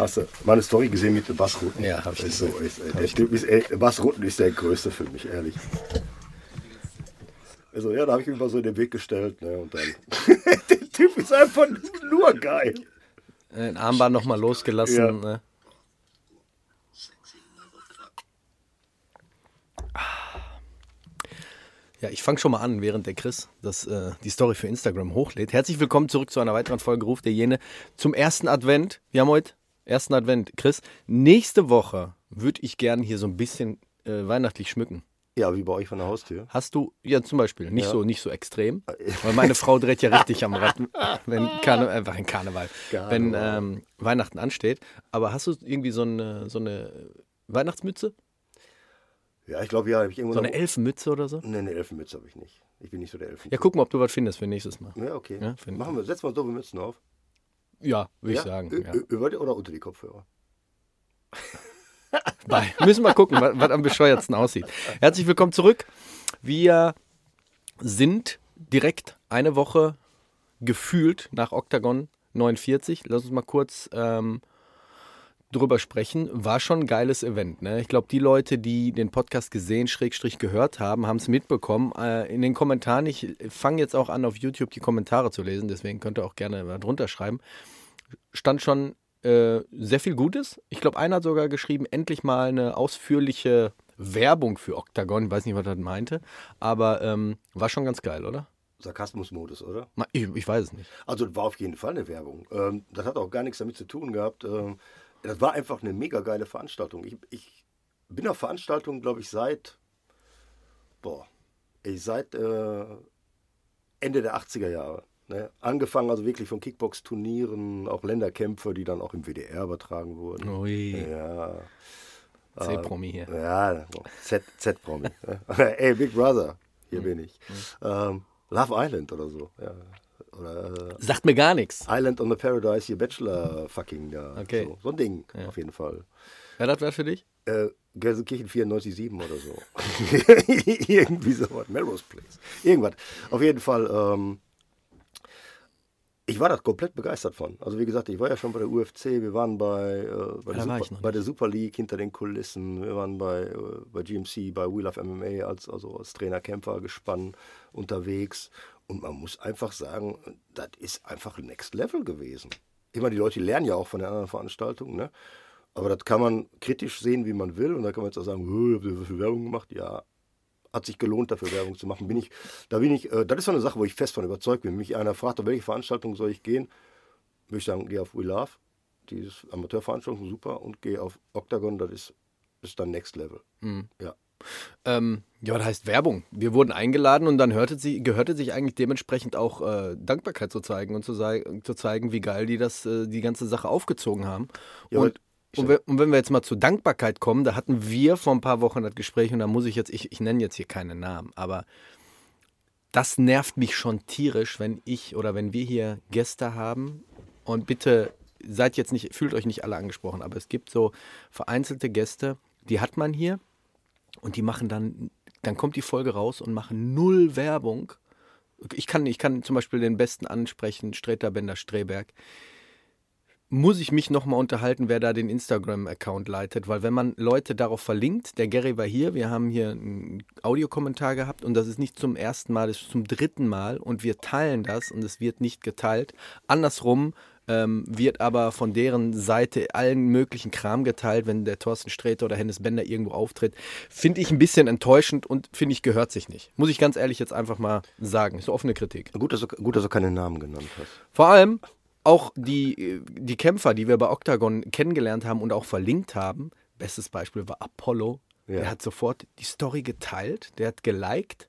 Hast du meine Story gesehen mit Bas Rutten? Ja, hab ich ist so, ist, ey, Der Typ ist, ey, Bas Rutten ist der Größte für mich, ehrlich. Also ja, da habe ich mich mal so in den Weg gestellt. Ne, und dann, der Typ ist einfach nur geil. Ein Armband nochmal losgelassen. Ja. Ne? Ja, ich fange schon mal an, während der Chris das, äh, die Story für Instagram hochlädt. Herzlich willkommen zurück zu einer weiteren Folge Ruf der Jene zum ersten Advent. Wir haben heute ersten Advent. Chris, nächste Woche würde ich gern hier so ein bisschen äh, weihnachtlich schmücken. Ja, wie bei euch von der Haustür. Hast du, ja zum Beispiel, nicht, Ja. so, nicht so extrem, weil meine Frau dreht ja richtig am Rad, wenn Karne, einfach ein Karneval, Karneval. wenn ähm, Weihnachten ansteht. Aber hast du irgendwie so eine, so eine Weihnachtsmütze? Ja, ich glaube, ja, habe ich irgendwo So eine Elfenmütze oder so? Nee, eine Elfenmütze habe ich nicht. Ich bin nicht so der Elfen. Ja, guck mal, ob du was findest für nächstes Mal. Ja, okay. Ja, Machen wir, setzen wir uns doofe Mützen auf. Ja, würde ja? ich sagen. Ü- Ja. Über die oder unter die Kopfhörer? Bei. Müssen wir gucken, was, was am bescheuertsten aussieht. Herzlich willkommen zurück. Wir sind direkt eine Woche gefühlt nach Octagon 49. Lass uns mal kurz ähm, drüber sprechen. War schon ein geiles Event. Ne? Ich glaube, die Leute, die den Podcast gesehen, Schrägstrich gehört haben, haben es mitbekommen. Äh, in den Kommentaren, ich fange jetzt auch an, auf YouTube die Kommentare zu lesen, deswegen könnt ihr auch gerne mal drunter schreiben. Stand schon äh, sehr viel Gutes. Ich glaube, einer hat sogar geschrieben, endlich mal eine ausführliche Werbung für Octagon. Ich weiß nicht, was er meinte, aber ähm, war schon ganz geil, oder? Sarkasmusmodus, oder? Ich, ich weiß es nicht. Also war auf jeden Fall eine Werbung. Ähm, das hat auch gar nichts damit zu tun gehabt. Ähm, das war einfach eine mega geile Veranstaltung. Ich, ich bin auf Veranstaltungen, glaube ich, seit, boah, ich seit äh, Ende der 80er Jahre. Ne? Angefangen also wirklich von Kickbox-Turnieren, auch Länderkämpfe, die dann auch im WDR übertragen wurden. Ui, Ja, C-Promi hier. ja, Z- Z-Promi. ne? Ey, Big Brother, hier bin ich. Ähm, Love Island oder so. Ja. Oder äh, Sagt mir gar nichts. Island on the Paradise, hier Bachelor fucking da. Okay. So, so ein Ding, auf jeden Fall. Ja, das wäre für dich? Äh, Gelsenkirchen 94,7 oder so. Irgendwie sowas. Melrose Place. Irgendwas. Auf jeden Fall, ähm, ich war da komplett begeistert von. Also wie gesagt, ich war ja schon bei der UFC, wir waren bei, äh, bei, der, war Super, bei der Super League hinter den Kulissen, wir waren bei, äh, bei GMC, bei Wheel of MMA als, also als Trainer, Kämpfer, Gespann unterwegs. Und man muss einfach sagen, das ist einfach Next Level gewesen. Immer die Leute lernen ja auch von den anderen Veranstaltungen, ne? Aber das kann man kritisch sehen, wie man will. Und da kann man jetzt auch sagen, habt ihr so viel Werbung gemacht? Ja, hat sich gelohnt, dafür Werbung zu machen. Bin ich, da bin ich, äh, das ist so eine Sache, wo ich fest von überzeugt bin. Wenn mich einer fragt, auf welche Veranstaltung soll ich gehen, würde ich sagen, geh auf We Love, dieses Amateurveranstaltung, super, und geh auf Octagon, das ist, ist dann Next Level. Ja. Ähm, ja, das heißt Werbung. Wir wurden eingeladen und dann hörte sie, gehörte sich eigentlich dementsprechend auch äh, Dankbarkeit zu zeigen und zu, zu zeigen, wie geil die das, äh, die ganze Sache aufgezogen haben. Ja, und, und, wenn, und wenn wir jetzt mal zur Dankbarkeit kommen, da hatten wir vor ein paar Wochen das Gespräch und da muss ich jetzt, ich, ich nenne jetzt hier keine Namen, aber das nervt mich schon tierisch, wenn ich oder wenn wir hier Gäste haben und bitte seid jetzt nicht, fühlt euch nicht alle angesprochen, aber es gibt so vereinzelte Gäste, die hat man hier und die machen dann, dann kommt die Folge raus und machen null Werbung. Ich kann, ich kann zum Beispiel den besten ansprechen, Streter Bender Streberg. Muss ich mich nochmal unterhalten, wer da den Instagram-Account leitet, weil wenn man Leute darauf verlinkt, der Gary war hier, wir haben hier einen Audiokommentar gehabt und das ist nicht zum ersten Mal, das ist zum dritten Mal und wir teilen das und es wird nicht geteilt. Andersrum ähm, wird aber von deren Seite allen möglichen Kram geteilt, wenn der Thorsten Sträter oder Hennes Bender irgendwo auftritt. Finde ich ein bisschen enttäuschend und finde ich gehört sich nicht. Muss ich ganz ehrlich jetzt einfach mal sagen. Ist offene Kritik. Gut, dass du, gut, dass du keine Namen genannt hast. Vor allem auch die, die Kämpfer, die wir bei Octagon kennengelernt haben und auch verlinkt haben. Bestes Beispiel war Apollo. Ja. Der hat sofort die Story geteilt, der hat geliked,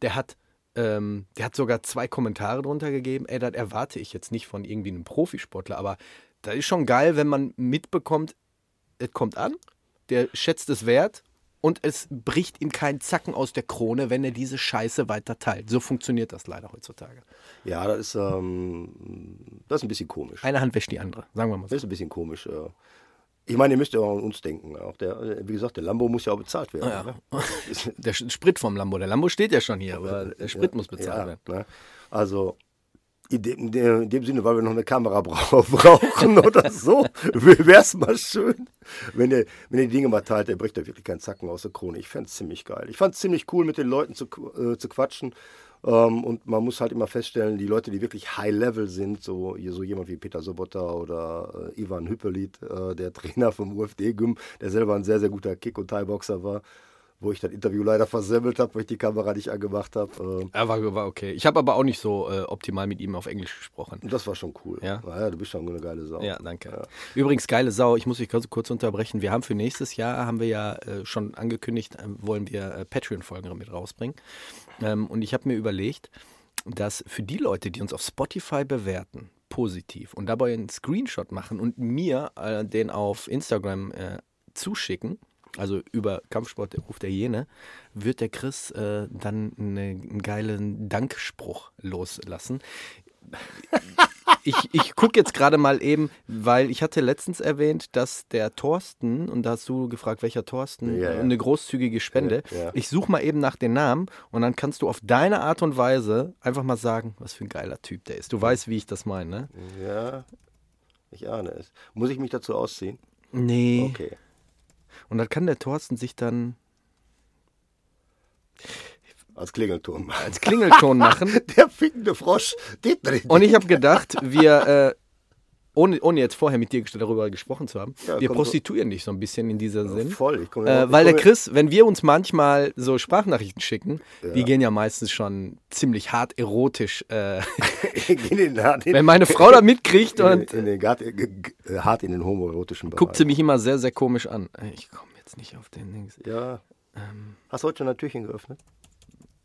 der hat, ähm, der hat sogar zwei Kommentare drunter gegeben. Ey, das erwarte ich jetzt nicht von irgendwie einem Profisportler, aber das ist schon geil, wenn man mitbekommt, es kommt an, der schätzt es wert und es bricht ihm kein Zacken aus der Krone, wenn er diese Scheiße weiter teilt. So funktioniert das leider heutzutage. Ja, das ist, ähm, das ist ein bisschen komisch. Eine Hand wäscht die andere, sagen wir mal so. Das ist ein bisschen komisch. äh. Ich meine, ihr müsst ja auch an uns denken. Auch der, äh, wie gesagt, der Lambo muss ja auch bezahlt werden. Ja. Ne? Der Sprit vom Lambo. Der Lambo steht ja schon hier, aber der Sprit muss bezahlt ja, werden. ne? Also in dem, in dem- in dem Sinne, weil wir noch eine Kamera brau brauchen oder so, wäre es mal schön, wenn ihr, wenn ihr die Dinge mal teilt, der bricht da wirklich keinen Zacken aus der Krone. Ich fände es ziemlich geil. Ich fand es ziemlich cool, mit den Leuten zu, äh, zu quatschen. Ähm, und man muss halt immer feststellen, die Leute, die wirklich High-Level sind, so, so jemand wie Peter Sobotta oder äh, Ivan Hüppelit, äh, der Trainer vom UFD-Gym, der selber ein sehr, sehr guter Kick- und Thai-Boxer war, wo ich das Interview leider versemmelt habe, weil ich die Kamera nicht angemacht habe. Ähm, Ja, war, war okay. Ich habe aber auch nicht so äh, optimal mit ihm auf Englisch gesprochen. Das war schon cool. Ja? Naja, du bist schon eine geile Sau. Ja, danke. Übrigens, geile Sau, ich muss dich kurz, kurz unterbrechen. Wir haben für nächstes Jahr, haben wir ja äh, schon angekündigt, äh, wollen wir äh, Patreon-Folgen mit rausbringen. Ähm, und ich habe mir überlegt, dass für die Leute, die uns auf Spotify bewerten, positiv und dabei einen Screenshot machen und mir äh, den auf Instagram äh, zuschicken, also über Kampfsport, der Ruf der Jene, wird der Chris äh, dann eine, einen geilen Dankspruch loslassen. Ich, ich gucke jetzt gerade mal eben, weil ich hatte letztens erwähnt, dass der Thorsten, und da hast du gefragt, welcher Thorsten, Ja, ja. eine großzügige Spende. Ja, ja. Ich suche mal eben nach den Namen und dann kannst du auf deine Art und Weise einfach mal sagen, was für ein geiler Typ der ist. Du weißt, wie ich das meine, ne? Ja, ich ahne es. Muss ich mich dazu ausziehen? Nee. Okay. Und dann kann der Thorsten sich dann Als Klingelton. als Klingelton machen. Der fickende Frosch geht drin. Und ich habe gedacht, wir, äh, ohne, ohne jetzt vorher mit dir darüber gesprochen zu haben, Ja, wir komm, so- prostituieren dich so ein bisschen in dieser Sinn. Voll. Ich komme Äh, weil der Chris, wenn wir uns manchmal so Sprachnachrichten schicken, die Ja. gehen ja meistens schon ziemlich hart erotisch. Äh, in den, in, wenn meine Frau da mitkriegt in, und in den, äh, g- hart in den homoerotischen Bereich. guckt sie mich immer sehr, sehr komisch an. Äh, Ich komme jetzt nicht auf den Dings. Ja. Ähm. Hast du heute schon ein Türchen geöffnet?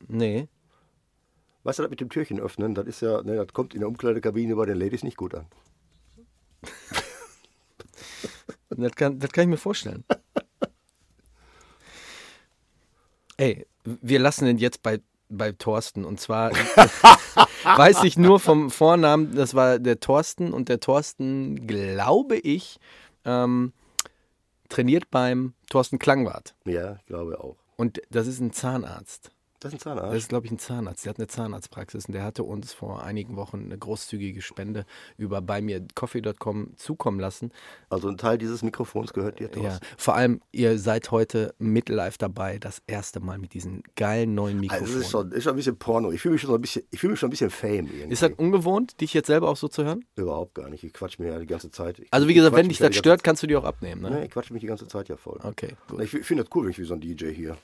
Nee. Weißt du, das mit dem Türchen öffnen, das ist ja, ne, das kommt in der Umkleidekabine bei den Ladies nicht gut an. Das kann, das kann ich mir vorstellen. Ey, wir lassen ihn jetzt bei, bei Thorsten. Und zwar weiß ich nur vom Vornamen, das war der Thorsten. Und der Thorsten, glaube ich, ähm, trainiert beim Thorsten Klangwart. Ja, ich glaube auch. Und das ist ein Zahnarzt. Das ist ein Zahnarzt. Das ist, glaube ich, ein Zahnarzt. Der hat eine Zahnarztpraxis und der hatte uns vor einigen Wochen eine großzügige Spende über bei mir coffee.com zukommen lassen. Also ein Teil dieses Mikrofons gehört dir, Ja, Thorsten. vor allem, ihr seid heute mitlive dabei, das erste Mal mit diesen geilen neuen Also Mikrofonen. das ist schon, ist schon ein bisschen Porno. Ich fühle mich schon so ein bisschen, ich fühle mich schon ein bisschen Fame irgendwie. ist das ungewohnt, dich jetzt selber auch so zu hören? Überhaupt gar nicht. Ich quatsch mir ja die ganze Zeit. Ich, Also wie gesagt, quatsch wenn dich ja das stört, kannst du die auch abnehmen, ne? nee, ich quatsche mich die ganze Zeit ja voll. Okay, gut. Ich, ich finde das cool, wenn ich wie so ein DJ hier.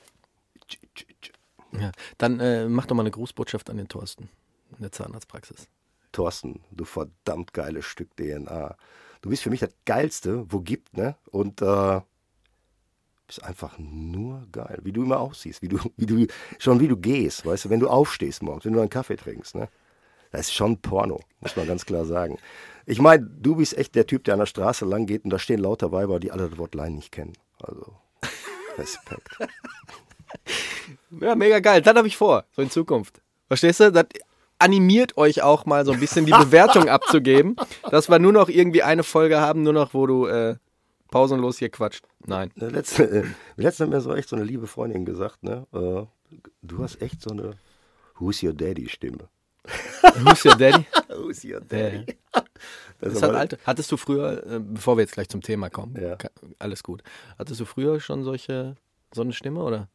Ja. Dann äh, mach doch mal eine Grußbotschaft an den Thorsten in der Zahnarztpraxis. Thorsten, du verdammt geiles Stück DNA. Du bist für mich das Geilste, wo gibt, ne? Und äh, bist einfach nur geil, wie du immer aussiehst, wie du, wie du, schon wie du gehst, weißt du, wenn du aufstehst morgens, wenn du einen Kaffee trinkst, ne? Das ist schon Porno, muss man ganz klar sagen. Ich meine, du bist echt der Typ, der an der Straße lang geht und da stehen lauter Weiber, die alle das Wort Lein nicht kennen. Also, Respekt. Ja, mega geil. Das habe ich vor, so in Zukunft. Verstehst du? Das animiert euch auch mal so ein bisschen die Bewertung abzugeben, dass wir nur noch irgendwie eine Folge haben, nur noch, wo du äh, pausenlos hier quatscht. Nein. Ne, Letzte, äh, letztens hat mir so echt so eine liebe Freundin gesagt, ne? Äh, du hast echt so eine Who's Your Daddy Stimme. Who's your daddy? Who's Your Daddy? Das Das ist halt alte. Hattest du früher, äh, bevor wir jetzt gleich zum Thema kommen, Ja. alles gut. Hattest du früher schon solche, so eine Stimme oder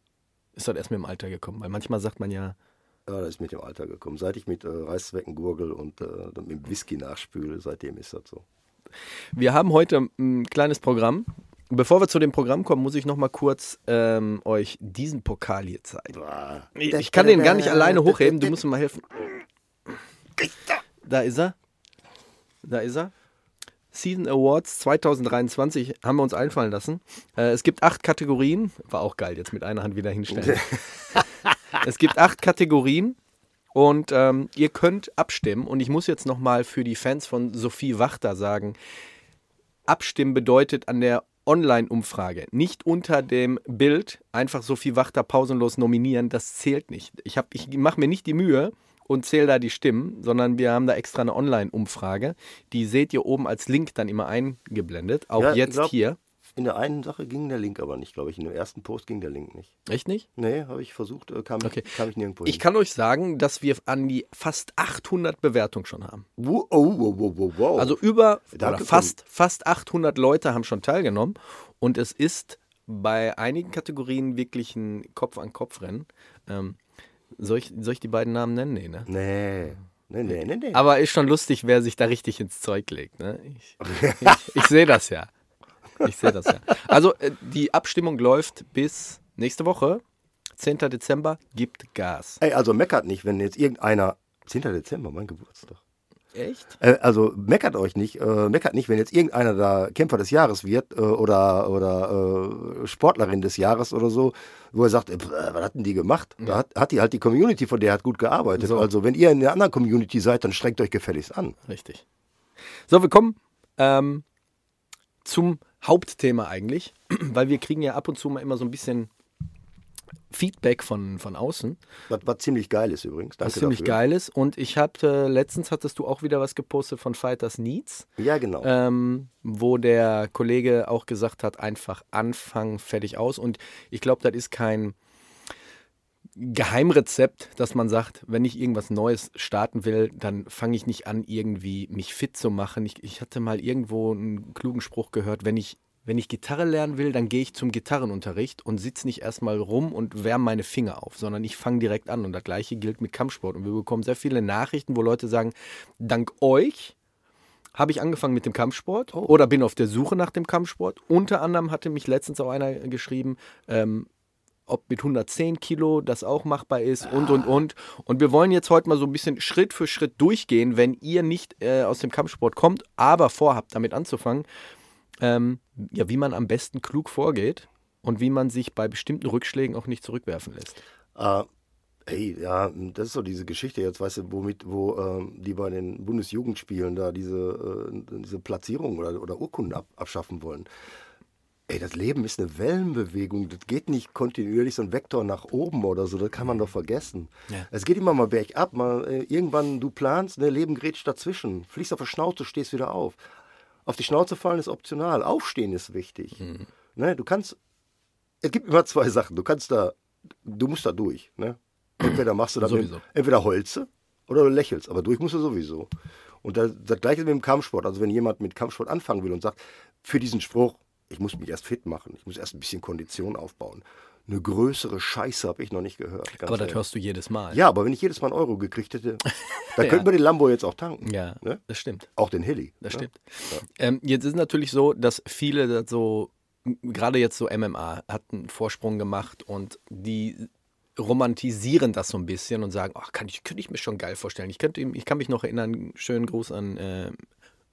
ist das erst mit dem Alter gekommen? Weil manchmal sagt man ja, Ja, das ist mit dem Alter gekommen. Seit ich mit äh, Reißzwecken gurgel und äh, mit Whisky nachspüle, seitdem ist das so. Wir haben heute ein kleines Programm. Bevor wir zu dem Programm kommen, muss ich noch mal kurz ähm, euch diesen Pokal hier zeigen. Ich, ich kann den gar nicht alleine hochheben, du musst mir mal helfen. Da ist er. Da ist er. Season Awards 2023 haben wir uns einfallen lassen. Äh, es gibt acht Kategorien. War auch geil, jetzt mit einer Hand wieder hinstellen. es gibt acht Kategorien und ähm, ihr könnt abstimmen. Und ich muss jetzt noch mal für die Fans von Sophie Wachter sagen, abstimmen bedeutet an der Online-Umfrage nicht unter dem Bild einfach Sophie Wachter pausenlos nominieren, das zählt nicht. Ich, hab- ich mache mir nicht die Mühe und zähle da die Stimmen, sondern wir haben da extra eine Online-Umfrage. Die seht ihr oben als Link dann immer eingeblendet, auch Ja, ich jetzt glaub- hier. In der einen Sache ging der Link aber nicht, glaube ich. In dem ersten Post ging der Link nicht. Echt nicht? Nee, habe ich versucht, äh, kam, Okay. kam ich nirgendwo Ich hin. kann euch sagen, dass wir an die fast 800 Bewertungen schon haben. Wo, oh, wow, wow, wow, wow. Also über fast, fast 800 Leute haben schon teilgenommen und es ist bei einigen Kategorien wirklich ein Kopf-an-Kopf-Rennen. Ähm, soll, ich, soll ich die beiden Namen nennen? Nee, ne? Nee. Nee, nee, nee, nee. Aber ist schon lustig, wer sich da richtig ins Zeug legt. Ne? Ich, ich, ich sehe das ja. Ich sehe das ja. Also äh, die Abstimmung läuft bis nächste Woche, 10. Dezember, gibt Gas. Ey, also meckert nicht, wenn jetzt irgendeiner. 10. Dezember, mein Geburtstag. Echt? Äh, also meckert euch nicht, äh, meckert nicht, wenn jetzt irgendeiner da Kämpfer des Jahres wird äh, oder, oder äh, Sportlerin des Jahres oder so, wo er sagt, äh, was hatten die gemacht? Da hat, hat die halt die Community, von der hat gut gearbeitet. So. Also wenn ihr in einer anderen Community seid, dann strengt euch gefälligst an. Richtig. So, wir kommen ähm, zum Hauptthema eigentlich, weil wir kriegen ja ab und zu mal immer so ein bisschen Feedback von, von außen, Was, was ziemlich geil ist übrigens. Danke was ziemlich dafür. geil ist. Und ich hatte, letztens hattest du auch wieder was gepostet von Fighters Needs, Ja, genau. ähm, wo der Kollege auch gesagt hat, einfach anfangen, fertig aus. Und ich glaube, das ist kein Geheimrezept, dass man sagt, wenn ich irgendwas Neues starten will, dann fange ich nicht an, irgendwie mich fit zu machen. Ich, ich hatte mal irgendwo einen klugen Spruch gehört, wenn ich, wenn ich Gitarre lernen will, dann gehe ich zum Gitarrenunterricht und sitze nicht erstmal rum und wärme meine Finger auf, sondern ich fange direkt an. Und das gleiche gilt mit Kampfsport. Und wir bekommen sehr viele Nachrichten, wo Leute sagen, dank euch habe ich angefangen mit dem Kampfsport oder bin auf der Suche nach dem Kampfsport. Unter anderem hatte mich letztens auch einer geschrieben, ähm, ob mit 110 Kilo das auch machbar ist und und und. Und wir wollen jetzt heute mal so ein bisschen Schritt für Schritt durchgehen, wenn ihr nicht äh, aus dem Kampfsport kommt, aber vorhabt, damit anzufangen, ähm, ja, wie man am besten klug vorgeht und wie man sich bei bestimmten Rückschlägen auch nicht zurückwerfen lässt. Äh, ey, ja, das ist so diese Geschichte jetzt, weißt du, womit, wo ähm, die bei den Bundesjugendspielen da diese, äh, diese Platzierung oder, oder Urkunden ab, abschaffen wollen. Ey, das Leben ist eine Wellenbewegung. Das geht nicht kontinuierlich so ein Vektor nach oben oder so. Das kann man doch vergessen. Ja. Es geht immer mal bergab. Mal, äh, irgendwann, du planst, ne, Leben grätscht dazwischen. Fliegst auf der Schnauze, stehst wieder auf. Auf die Schnauze fallen ist optional. Aufstehen ist wichtig. Ne, du kannst, es gibt immer zwei Sachen. Du kannst da, du musst da durch. Ne? Entweder machst du mit, entweder Holze oder du lächelst, aber durch musst du sowieso. Und das, das gleiche mit dem Kampfsport. Also wenn jemand mit Kampfsport anfangen will und sagt, für diesen Spruch, ich muss mich erst fit machen, ich muss erst ein bisschen Kondition aufbauen. Eine größere Scheiße habe ich noch nicht gehört. Aber das ehrlich. hörst du jedes Mal. Ja, aber wenn ich jedes Mal einen Euro gekriegt hätte, dann könnten wir den Lambo jetzt auch tanken. Ja, Ne? das stimmt. Auch den Heli. Das ne? stimmt. Ähm, jetzt ist natürlich so, dass viele das so, gerade jetzt so MMA, hat einen Vorsprung gemacht und die romantisieren das so ein bisschen und sagen, ach, kann ich, könnte ich mir schon geil vorstellen. Ich, könnte, ich kann mich noch erinnern, schönen Gruß an äh,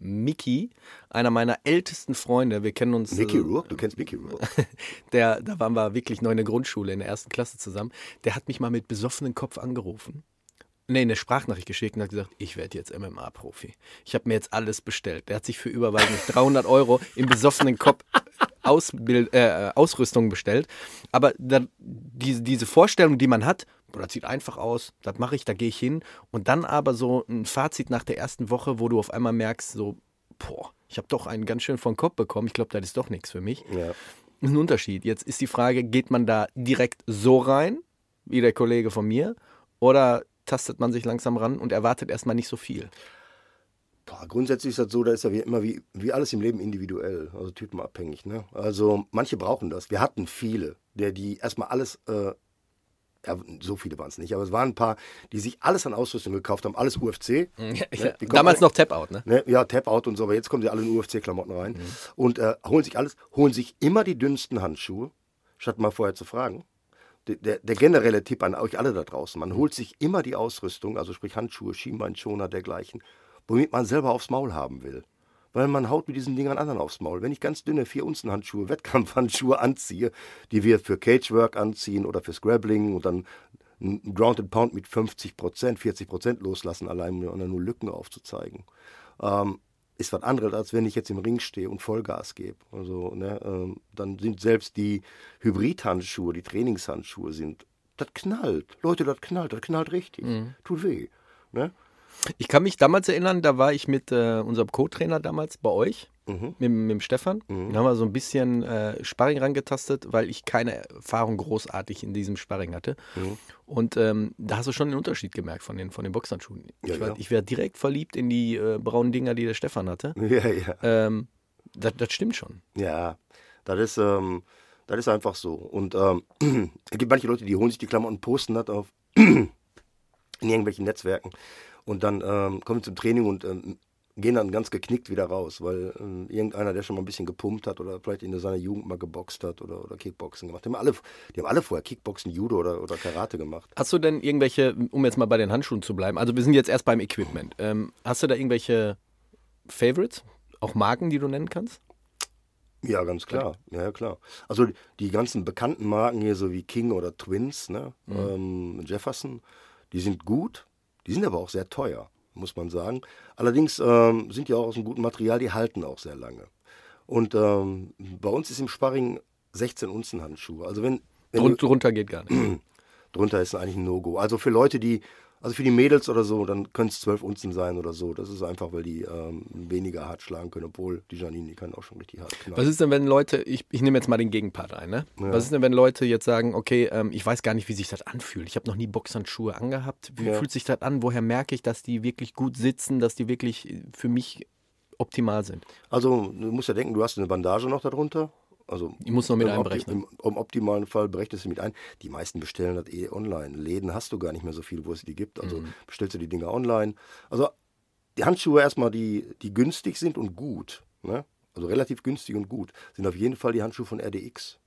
Mickey, einer meiner ältesten Freunde. Wir kennen uns. Mickey äh, Rourke, du kennst Mickey Rourke. Der, da waren wir wirklich noch in der Grundschule, in der ersten Klasse zusammen. Der hat mich mal mit besoffenem Kopf angerufen. Nee, eine Sprachnachricht geschickt und hat gesagt, ich werde jetzt MMA-Profi. Ich habe mir jetzt alles bestellt. Der hat sich für über weiß nicht, 300 Euro im besoffenen Kopf Ausbild, äh, Ausrüstung bestellt. Aber da, diese, diese Vorstellung, die man hat, boah, das sieht einfach aus, das mache ich, da gehe ich hin. Und dann aber so ein Fazit nach der ersten Woche, wo du auf einmal merkst, so, boah, ich habe doch einen ganz schön von Kopf bekommen. Ich glaube, das ist doch nichts für mich Ja. ist ein Unterschied. Jetzt ist die Frage, geht man da direkt so rein, wie der Kollege von mir, oder tastet man sich langsam ran und erwartet erstmal nicht so viel? Boah, grundsätzlich ist das so, da ist ja wie immer wie, wie alles im Leben individuell, also typenabhängig. Ne? Also manche brauchen das. Wir hatten viele, der die erstmal alles, äh, ja, so viele waren es nicht, aber es waren ein paar, die sich alles an Ausrüstung gekauft haben, alles UFC. Ja, kommen Damals noch Tap-Out, ne? Ne, ja, Tap-Out und so, aber jetzt kommen sie alle in UFC-Klamotten rein und äh, holen sich alles, holen sich immer die dünnsten Handschuhe, statt mal vorher zu fragen. Der, der, der generelle Tipp an euch alle da draußen, man holt sich immer die Ausrüstung, also sprich Handschuhe, Schienbeinschoner, dergleichen, womit man selber aufs Maul haben will. Weil man haut mit diesen Dingern anderen aufs Maul. Wenn ich ganz dünne 4 Unzen Handschuhe, Wettkampfhandschuhe anziehe, die wir für Cagework anziehen oder für Scrabbling und dann ein Ground and Pound mit 50 Prozent, 40 Prozent loslassen, allein um nur Lücken aufzuzeigen, ähm, ist was anderes, als wenn ich jetzt im Ring stehe und Vollgas gebe. Also, ne, ähm, dann sind selbst die Hybridhandschuhe, die Trainingshandschuhe sind, das knallt. Leute, das knallt, das knallt richtig. Tut weh. Ne? Ich kann mich damals erinnern, da war ich mit äh, unserem Co-Trainer damals bei euch, Mhm. mit, mit dem Stefan. Da haben wir so ein bisschen äh, Sparring rangetastet, weil ich keine Erfahrung großartig in diesem Sparring hatte. Mhm. Und ähm, da hast du schon den Unterschied gemerkt von den, von den Boxhandschuhen. Ja, ich, war, ja. ich wäre direkt verliebt in die äh, braunen Dinger, die der Stefan hatte. Ja, ja. Ähm, das, das stimmt schon. Ja, das ist, ähm, das ist einfach so. Und ähm, es gibt manche Leute, die holen sich die Klamotten und posten das auf in irgendwelchen Netzwerken. Und dann ähm, kommen sie zum Training und ähm, gehen dann ganz geknickt wieder raus, weil ähm, irgendeiner, der schon mal ein bisschen gepumpt hat oder vielleicht in seiner Jugend mal geboxt hat oder, oder Kickboxen gemacht. Die haben, alle, die haben alle vorher Kickboxen, Judo oder, oder Karate gemacht. Hast du denn irgendwelche, um jetzt mal bei den Handschuhen zu bleiben, also wir sind jetzt erst beim Equipment. Ähm, hast du da irgendwelche Favorites? Auch Marken, die du nennen kannst? Ja, ganz klar. Ja, ja, klar. Also die ganzen bekannten Marken hier, so wie King oder Twins, ne? ähm, Jefferson, die sind gut, die sind aber auch sehr teuer, muss man sagen. Allerdings ähm, sind die auch aus einem guten Material, die halten auch sehr lange. Und ähm, bei uns ist im Sparring 16 Unzen Handschuhe. Also wenn, wenn Drun drunter geht gar nicht. drunter ist eigentlich ein No-Go. Also für Leute, die, also für die Mädels oder so, dann können es 12 Unzen sein oder so. Das ist einfach, weil die ähm, weniger hart schlagen können, obwohl die Janine, die kann auch schon richtig hart knallen. Was ist denn, wenn Leute, ich, ich nehme jetzt mal den Gegenpart ein, ne? Was ist denn, wenn Leute jetzt sagen, okay, ähm, ich weiß gar nicht, wie sich das anfühlt. Ich habe noch nie Boxhandschuhe angehabt. Wie Ja. fühlt sich das an? Woher merke ich, dass die wirklich gut sitzen, dass die wirklich äh, für mich optimal sind? Also, du musst ja denken, du hast eine Bandage noch darunter. Also, Ich muss noch mit im, opti- einberechnen. im, Im optimalen Fall berechnest du mit ein. Die meisten bestellen das eh online. Läden hast du gar nicht mehr so viel, wo es die gibt. Also Mhm. bestellst du die Dinger online. Also die Handschuhe erstmal, die, die günstig sind und gut. Ne? Also relativ günstig und gut. Sind auf jeden Fall die Handschuhe von RDX.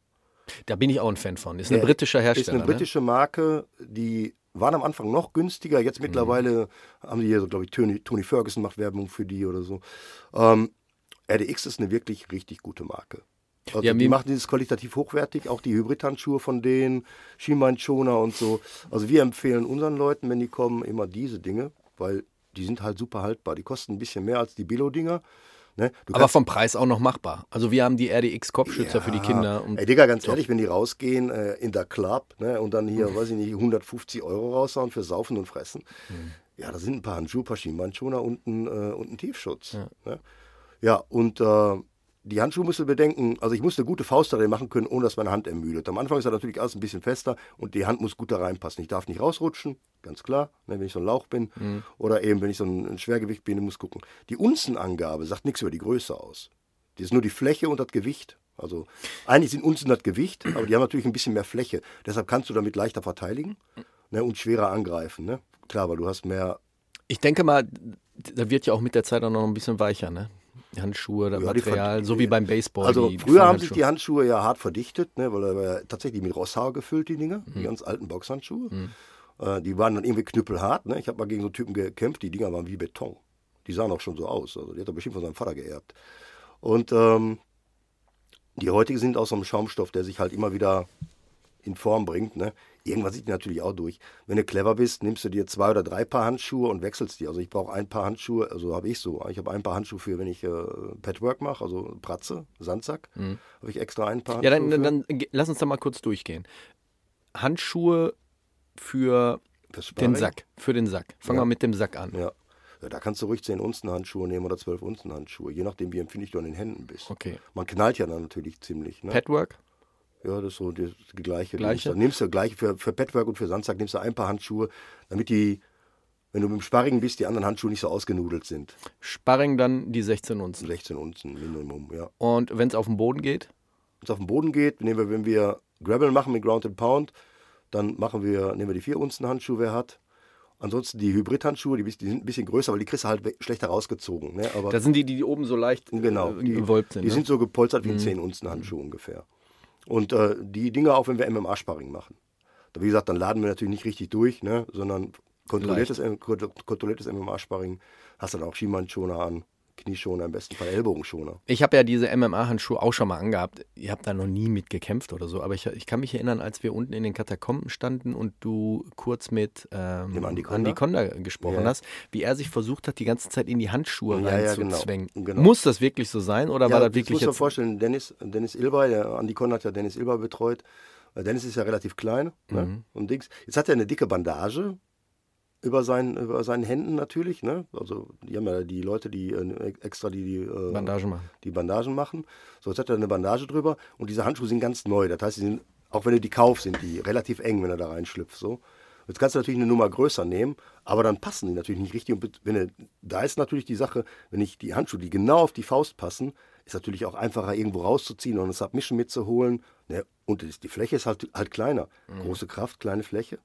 Da bin ich auch ein Fan von. Ist ein Der britischer Ist Hersteller. ne? eine britische Marke, die waren am Anfang noch günstiger. Jetzt Mhm. mittlerweile haben die hier so, glaube ich, Tony, Tony Ferguson macht Werbung für die oder so. Ähm, RDX ist eine wirklich richtig gute Marke. Also Ja, die machen dieses qualitativ hochwertig, auch die Hybridhandschuhe von denen, Schienbeinschoner und so. Also wir empfehlen unseren Leuten, wenn die kommen, immer diese Dinge, weil die sind halt super haltbar. Die kosten ein bisschen mehr als die Billo-Dinger. Ne? Aber vom Preis auch noch machbar. Also wir haben die RDX Kopfschützer für die Kinder. Und Ey, Digga, ganz ehrlich, wenn die rausgehen äh, in der Club ne, und dann hier, weiß ich nicht, 150 Euro raushauen für Saufen und Fressen, ja, da sind ein paar Handschuhe, ein paar Schienbeinschoner und ein, äh, und ein Tiefschutz. Ja, ne? ja und äh, die Handschuhe musst du bedenken, also ich musste eine gute Faust darin machen können, ohne dass meine Hand ermüdet. Am Anfang ist er natürlich alles ein bisschen fester und die Hand muss gut da reinpassen. Ich darf nicht rausrutschen, ganz klar, ne, wenn ich so ein Lauch bin. Mhm. Oder eben, wenn ich so ein, ein Schwergewicht bin, muss gucken. Die Unzenangabe sagt nichts über die Größe aus. Die ist nur die Fläche und das Gewicht. Also eigentlich sind Unzen das Gewicht, aber die haben natürlich ein bisschen mehr Fläche. Deshalb kannst du damit leichter verteidigen ne, und schwerer angreifen. Ne? Klar, weil du hast mehr. Ich denke mal, da wird ja auch mit der Zeit auch noch ein bisschen weicher, ne? Handschuhe, das ja, Material, so wie beim Baseball. Also früher haben sich die Handschuhe ja hart verdichtet, ne, weil er ja tatsächlich mit Rosshaar gefüllt, die Dinger, mhm. die ganz alten Boxhandschuhe. Mhm. Äh, die waren dann irgendwie knüppelhart. Ne? Ich habe mal gegen so einen Typen gekämpft, die Dinger waren wie Beton. Die sahen auch schon so aus. Also die hat er bestimmt von seinem Vater geerbt. Und ähm, die heutigen sind aus so einem Schaumstoff, der sich halt immer wieder in Form bringt. Ne? Irgendwann sieht natürlich auch durch. Wenn du clever bist, nimmst du dir zwei oder drei Paar Handschuhe und wechselst die. Also ich brauche ein paar Handschuhe, also habe ich so. Ich habe ein paar Handschuhe für, wenn ich äh, Patchwork mache, also Pratze, Sandsack. Mhm. Habe ich extra ein paar Handschuhe. Ja, dann, dann, dann lass uns da mal kurz durchgehen. Handschuhe für den Sack. Für den Sack. Fangen ja. wir mit dem Sack an. Ja. ja. Da kannst du ruhig 10 Unzen Handschuhe nehmen oder 12 Unzen Handschuhe, je nachdem, wie empfindlich du an den Händen bist. Okay. Man knallt ja dann natürlich ziemlich. Ne? Patchwork? Ja, das ist so die, die gleiche. gleiche? Du nimmst du gleich für, für Patchwork und für Sandsack nimmst du ein paar Handschuhe, damit die, wenn du mit dem Sparring bist, die anderen Handschuhe nicht so ausgenudelt sind. Sparring dann die 16 Unzen. 16 Unzen Minimum, ja. Und wenn es auf den Boden geht? Wenn es auf den Boden geht, nehmen wir, wenn wir Gravel machen mit Ground and Pound, dann machen wir, nehmen wir die 4 Unzen Handschuhe, wer hat. Ansonsten die Hybrid-Handschuhe, die, die, sind ein bisschen größer, aber die kriegst du halt schlechter rausgezogen. Ne? Aber das sind die, die oben so leicht genau, äh, gewölbt sind. Die ne? sind so gepolstert wie ein mhm. 10 Unzen Handschuh mhm. ungefähr. Und äh, die Dinge auch, wenn wir MMA-Sparring machen. Wie gesagt, dann laden wir natürlich nicht richtig durch, ne? sondern kontrolliertes, kontrolliertes MMA-Sparring. Hast dann auch Schienbeinschoner an. Knieschoner, im besten Fall Ellbogenschoner. Ich habe ja diese MMA-Handschuhe auch schon mal angehabt. Ihr habt da noch nie mit gekämpft oder so, aber ich, ich kann mich erinnern, als wir unten in den Katakomben standen und du kurz mit ähm, Dem Andi Konda, Andi Konda gesprochen ja. hast, wie er sich versucht hat, die ganze Zeit in die Handschuhe ja, reinzuzwängen. Ja, genau. genau. Muss das wirklich so sein oder war das wirklich. Ich muss mir vorstellen, Dennis, Dennis Ilber, der Andi Konda hat ja Dennis Ilber betreut. Dennis ist ja relativ klein ne? mhm. ne? und Dings. Jetzt hat er eine dicke Bandage über, sein, über seinen Händen natürlich. Ne? Also die haben ja die Leute, die äh, extra die, die, äh, Bandagen machen. die Bandagen machen. So, jetzt hat er eine Bandage drüber und diese Handschuhe sind ganz neu. Das heißt, sind, auch wenn du die kaufst, sind die relativ eng, wenn er da reinschlüpft. So. Jetzt kannst du natürlich eine Nummer größer nehmen, aber dann passen die natürlich nicht richtig. Und wenn du, da ist natürlich die Sache, wenn ich die Handschuhe, die genau auf die Faust passen, ist natürlich auch einfacher irgendwo rauszuziehen und eine Submission mitzuholen. Ne? Und die Fläche ist halt, halt kleiner. Mhm. Große Kraft, kleine Fläche,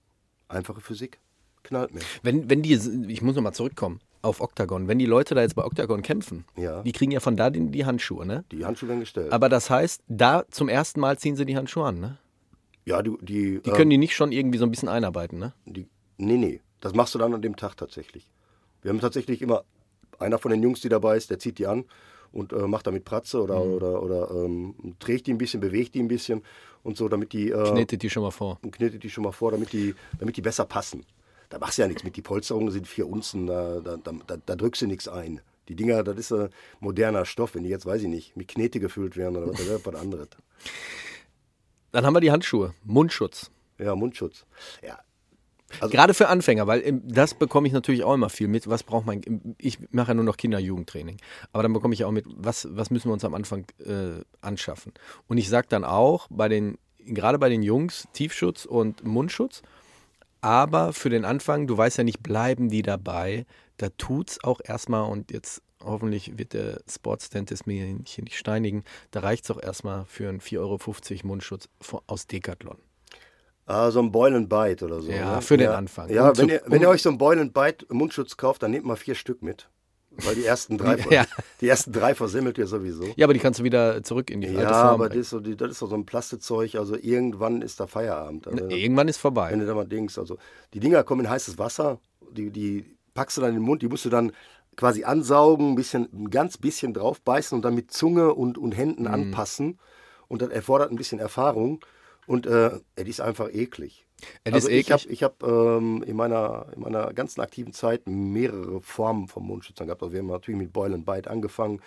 einfache Physik knallt mir. Wenn, wenn die, ich muss nochmal zurückkommen auf Octagon, wenn die Leute da jetzt bei Octagon kämpfen, ja. die kriegen ja von da die, die Handschuhe, ne? Die Handschuhe werden gestellt. Aber das heißt, da zum ersten Mal ziehen sie die Handschuhe an, ne? Ja, du, die. Die können ähm, die nicht schon irgendwie so ein bisschen einarbeiten, ne? Die, nee, nee. Das machst du dann an dem Tag tatsächlich. Wir haben tatsächlich immer einer von den Jungs, die dabei ist, der zieht die an und äh, macht damit Pratze oder, mhm. oder, oder ähm, trägt die ein bisschen, bewegt die ein bisschen und so, damit die. Äh, knetet die schon mal vor. Knetet die schon mal vor, damit die, damit die besser passen da machst du ja nichts mit. Die Polsterungen sind vier Unzen, da, da, da, da drückst du nichts ein. Die Dinger, das ist ein moderner Stoff. Wenn die jetzt, weiß ich nicht, mit Knete gefüllt wären oder was, was anderes. Dann haben wir die Handschuhe. Mundschutz. Ja, Mundschutz. Ja. Also Gerade für Anfänger, weil das bekomme ich natürlich auch immer viel mit. Was braucht man? Ich mache ja nur noch Kinder-Jugendtraining. Aber dann bekomme ich auch mit, was, was müssen wir uns am Anfang äh, anschaffen? Und ich sage dann auch, bei den, gerade bei den Jungs, Tiefschutz und Mundschutz. Aber für den Anfang, du weißt ja nicht, bleiben die dabei. Da tut es auch erstmal und jetzt hoffentlich wird der Sportsdentist mir hier nicht steinigen. Da reicht es auch erstmal für einen 4,50 Euro Mundschutz aus Decathlon. Ah, so ein Boil and Bite oder so. Ja, ne? für den Anfang. Ja, wenn, ihr, wenn ihr euch so ein Boil and Bite Mundschutz kauft, dann nehmt mal vier Stück mit. Weil die ersten drei, ja. die ersten drei versimmelt ihr sowieso. Ja, aber die kannst du wieder zurück in die alte ja, Form. Ja, aber das ist, so, das ist so ein Plastezeug. Also irgendwann ist da Feierabend. Also, irgendwann ist vorbei. Wenn du da mal denkst. Also die Dinger kommen in heißes Wasser. Die, die packst du dann in den Mund. Die musst du dann quasi ansaugen, ein, bisschen, ein ganz bisschen drauf beißen und dann mit Zunge und, und Händen mhm. anpassen. Und das erfordert ein bisschen Erfahrung. Und äh, die ist einfach eklig. Es also ich habe ich hab, ähm, in, meiner, in meiner ganzen aktiven Zeit mehrere Formen von Mundschützern gehabt. Also wir haben natürlich mit Boil and Bite angefangen.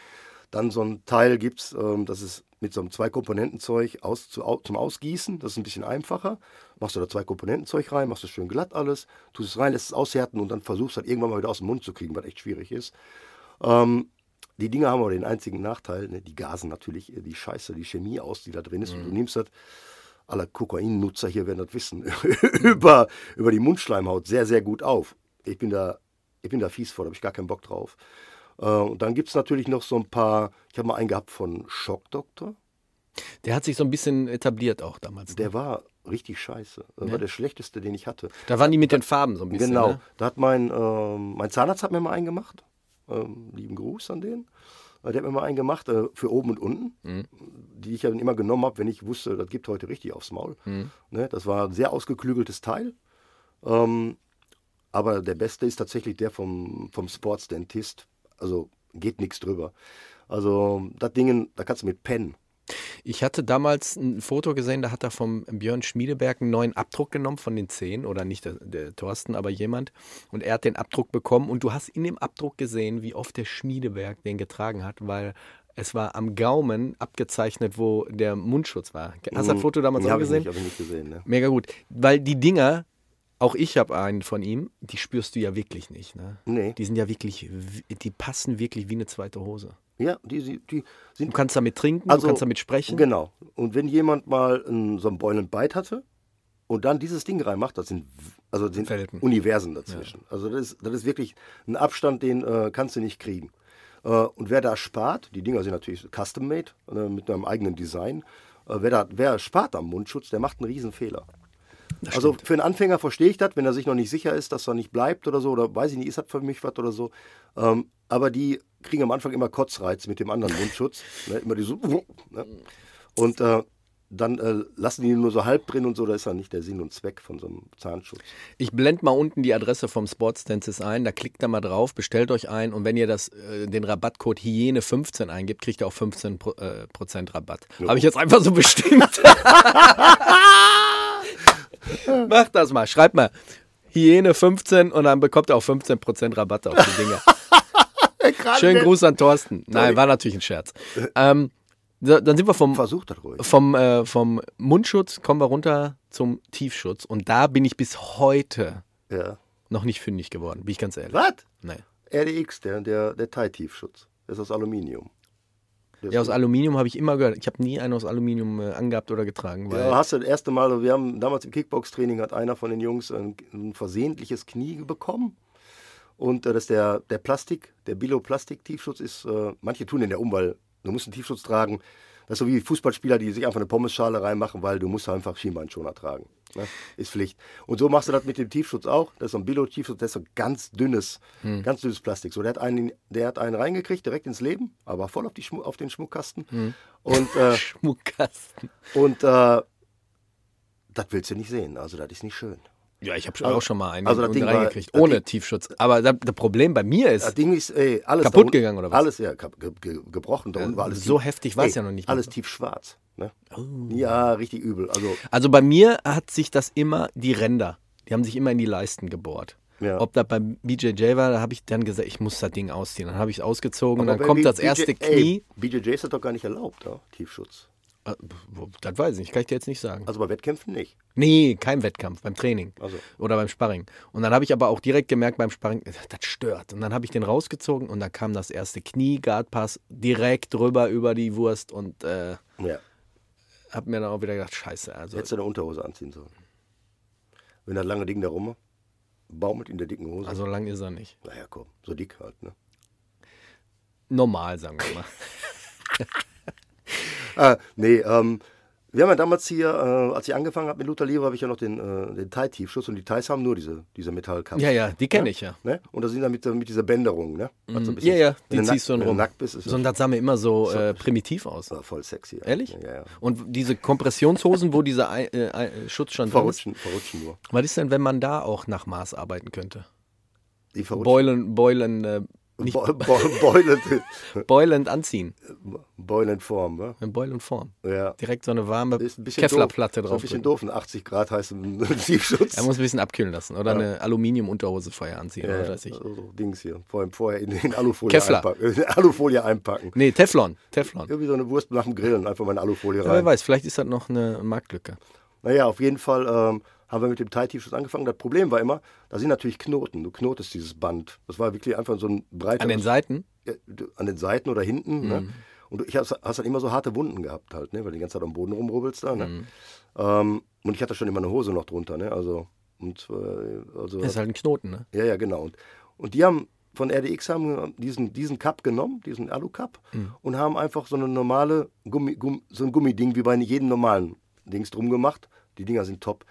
Dann so ein Teil gibt es, ähm, das ist mit so einem Zwei-Komponenten-Zeug aus, zu, zum Ausgießen. Das ist ein bisschen einfacher. Machst du da Zwei-Komponenten-Zeug rein, machst es schön glatt alles, tust es rein, lässt es aushärten und dann versuchst halt irgendwann mal wieder aus dem Mund zu kriegen, was echt schwierig ist. Ähm, die Dinger haben aber den einzigen Nachteil, ne? die gasen natürlich äh, die Scheiße, die Chemie aus, die da drin ist. Und du nimmst das, alle Kokainnutzer hier werden das wissen, über, über die Mundschleimhaut sehr, sehr gut auf. Ich bin da, ich bin da fies vor, da habe ich gar keinen Bock drauf. Äh, und dann gibt es natürlich noch so ein paar, ich habe mal einen gehabt von Schockdoktor. Der hat sich so ein bisschen etabliert auch damals. Ne? Der war richtig scheiße. Das war der schlechteste, den ich hatte. Da waren die mit den Farben so ein bisschen. Genau. Ne? Da hat mein, ähm, mein Zahnarzt hat mir mal einen gemacht. Ähm, lieben Gruß an den. Der hat mir mal einen gemacht äh, für oben und unten, Mhm. die ich dann immer genommen habe, wenn ich wusste, das gibt heute richtig aufs Maul. Mhm. Ne, das war ein sehr ausgeklügeltes Teil. Ähm, aber der beste ist tatsächlich der vom, vom Sportsdentist. Also geht nichts drüber. Also das Ding, da kannst du mit pennen. Ich hatte damals ein Foto gesehen, da hat er vom Björn Schmiedeberg einen neuen Abdruck genommen von den Zehen, oder nicht der, der Thorsten, aber jemand. Und er hat den Abdruck bekommen und du hast in dem Abdruck gesehen, wie oft der Schmiedeberg den getragen hat, weil es war am Gaumen abgezeichnet, wo der Mundschutz war. Hast du das Foto damals Nee, auch hab ich gesehen? nicht, ich nicht gesehen. Ne? Mega gut. Weil die Dinger, auch ich habe einen von ihm, die spürst du ja wirklich nicht. Ne? Nee. Die sind ja wirklich, die passen wirklich wie eine zweite Hose. Ja, die, die, die Du sind kannst damit trinken, Also, du kannst damit sprechen. Genau. Und wenn jemand mal einen, so einen Boiling Bite hatte und dann dieses Ding reinmacht, das sind, also das sind Welten. Universen dazwischen. Also das ist, das ist wirklich ein Abstand, den äh, kannst du nicht kriegen. Äh, und wer da spart, die Dinger sind natürlich custom-made, äh, mit einem eigenen Design, äh, wer, da, wer spart am Mundschutz, der macht einen riesen Fehler. Also für einen Anfänger verstehe ich das, wenn er sich noch nicht sicher ist, dass er nicht bleibt oder so, oder weiß ich nicht, ist das für mich was oder so. Ähm, aber die kriegen am Anfang immer Kotzreiz mit dem anderen Mundschutz. ne, immer die so. Ne? Und äh, dann äh, lassen die nur so halb drin und so, da ist dann nicht der Sinn und Zweck von so einem Zahnschutz. Ich blende mal unten die Adresse vom Sports Dentist ein, da klickt da mal drauf, bestellt euch ein und wenn ihr das, äh, den Rabattcode Hygiene15 eingibt, kriegt ihr auch 15% Pro, äh, Prozent Rabatt. Habe ich jetzt einfach so bestimmt. Macht das mal, schreibt mal Hygiene15 und dann bekommt ihr auch 15% Rabatt auf die Dinger. Schönen Gruß an Thorsten. Nein, war natürlich ein Scherz. Ähm, so, dann sind wir vom, Versucht das ruhig. vom, äh, vom Mundschutz, kommen wir runter zum Tiefschutz und da bin ich bis heute Ja. noch nicht fündig geworden, bin ich ganz ehrlich. Was? Nee. RDX, der, der, der Thai-Tiefschutz. Das ist aus Aluminium. Ja, aus. Aluminium habe ich immer gehört. Ich habe nie einen aus Aluminium äh, angehabt oder getragen. Weil Ja, hast du das erste Mal, wir haben damals im Kickbox-Training hat einer von den Jungs ein, ein versehentliches Knie bekommen. Und äh, das ist der, der Plastik, der Bilo-Plastik-Tiefschutz ist, äh, manche tun den ja um, weil du musst einen Tiefschutz tragen. Das ist so wie Fußballspieler, die sich einfach eine Pommesschale reinmachen, weil du musst einfach Schienbeinschoner tragen. Ne? Ist Pflicht. Und so machst du das mit dem Tiefschutz auch. Das ist so ein Bilo-Tiefschutz, das ist so ganz dünnes, ganz dünnes Plastik. So, der hat einen, der hat einen reingekriegt, direkt ins Leben, aber voll auf, die Schmu auf den Schmuckkasten. Und äh, Schmuckkasten. und äh, das willst du nicht sehen. Also, das ist nicht schön. Ja, ich habe Also- auch schon mal einen also das Ding reingekriegt, das ohne Ding- Tiefschutz. Aber das, das Problem bei mir Das ist, Ding ist ey, alles Kaputt unten- gegangen, oder was? Alles, ja, gebrochen. Da unten war alles so tief- heftig war es ey, ja noch nicht. Oh. Alles tiefschwarz. Ne? Ja, richtig übel. Also, also bei mir hat sich das immer, die Ränder, die haben sich immer in die Leisten gebohrt. Ja. Ob das beim BJJ war, da habe ich dann gesagt, ich muss das Ding ausziehen. Dann habe ich es ausgezogen und aber dann bei kommt B- das BJ erste ey, Knie. BJJ ist das doch gar nicht erlaubt, ja? Tiefschutz. Äh, Das weiß ich nicht, kann ich dir jetzt nicht sagen. Also bei Wettkämpfen nicht. Nee, kein Wettkampf, beim Training Also. oder beim Sparring. Und dann habe ich aber auch direkt gemerkt beim Sparring, das stört. Und dann habe ich den rausgezogen und dann kam das erste Knie, Guardpass, direkt drüber über die Wurst und äh, Ja. habe mir dann auch wieder gedacht, scheiße. Also, Hättest du eine Unterhose anziehen sollen. Wenn das lange Ding da rum baumelt in der dicken Hose. also lang ist er nicht. naja, komm, so dick halt. Ne? Normal, sagen wir mal. Ah, nee, ähm, wir haben ja damals hier, äh, als ich angefangen habe mit Luther Liebe, habe ich ja noch den, äh, den Thai-Tiefschutz und die Thais haben nur diese, diese Metallkappen. ja, ja, die kenne ich ja. Ne? Und da sind dann mit, der- mit dieser Bänderung, ne? Was so ein Mhm. Ja, ja, die ziehst du dann wenn rum. nackt bist, ist So, und das sah mir immer so äh, primitiv aus. das voll sexy. ja. Ehrlich? Ja, ja. Und diese Kompressionshosen, wo dieser Ei- äh, Schutz schon drin ist. Verrutschen, verrutschen nur. Was ist denn, wenn man da auch nach Maß arbeiten könnte? Die verrutschen. Beulen, Beulen, äh, nicht Bo Bo Boilen, Beulend anziehen. Boilenform, wa? In Beulendform. Ja. Direkt so eine warme ein Kevlarplatte doof. So drauf. ein bisschen doof, ein 80 Grad heißen Tiefschutz. Er muss ein bisschen abkühlen lassen. Oder eine Aluminium-Unterhose vorher anziehen. ja, oder ja, weiß ich. so Dings hier. Vorher, vorher in, in Alufolie Kevlar. einpacken. In Alufolie einpacken. Nee, Teflon. Teflon. Irgendwie so eine Wurst nach dem Grillen, einfach mal in Alufolie Ja, wer rein. weiß, vielleicht ist das noch eine Marktlücke. Naja, auf jeden Fall ähm, haben wir mit dem Thai-Tiefschutz angefangen. Das Problem war immer, da sind natürlich Knoten. Du knotest dieses Band. Das war wirklich einfach so ein breiter. An den Seiten? ja, an den Seiten oder hinten. Ne? Und du, ich hast, hast dann immer so harte Wunden gehabt halt, ne? weil du die ganze Zeit am Boden rumrubbelst da. Ne? Ähm, und ich hatte schon immer eine Hose noch drunter. Ne? Also, und, äh, also, Das ist halt ein Knoten, ne? ja, ja, genau. Und, und die haben von RDX haben diesen, diesen Cup genommen, diesen Alu-Cup, und haben einfach so eine normale Gummi, Gumm, so ein Gummiding wie bei jedem normalen Dings drum gemacht. Die Dinger sind top.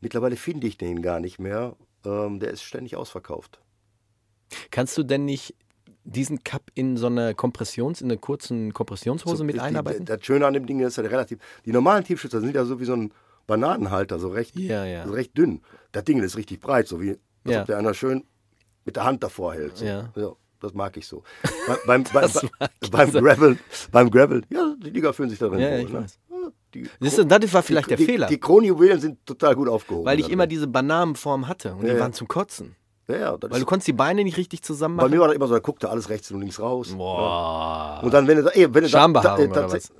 Mittlerweile finde ich den gar nicht mehr. Ähm, der ist ständig ausverkauft. Kannst du denn nicht diesen Cup in so eine Kompressions, in eine kurzen Kompressionshose So, mit die- einarbeiten? Das Schöne an dem Ding ist ja relativ. Die normalen Tiefschützer sind ja so wie so ein Bananenhalter, so recht, Ja, ja. so recht dünn. Das Ding ist richtig breit, so wie als Ja. ob der einer schön mit der Hand davor hält. So. Ja. das mag ich so. Be- beim, beim, beim, beim. Gravel, beim Gravel, ja, die Dinger fühlen sich darin ja, wohl. ich ne? weiß. Die, Siehst du, das war vielleicht der die, Fehler. Die Kronjuwelen sind total gut aufgehoben. weil ich da immer drin. diese Bananenform hatte und Ja, die waren zum Kotzen. Ja, ja, Weil du konntest die Beine nicht richtig zusammen bei machen. mir war das immer so, da guckte alles rechts und links raus. Boah. Und dann, wenn du, da- ey, wenn du da- Schambehaarung da, oder was?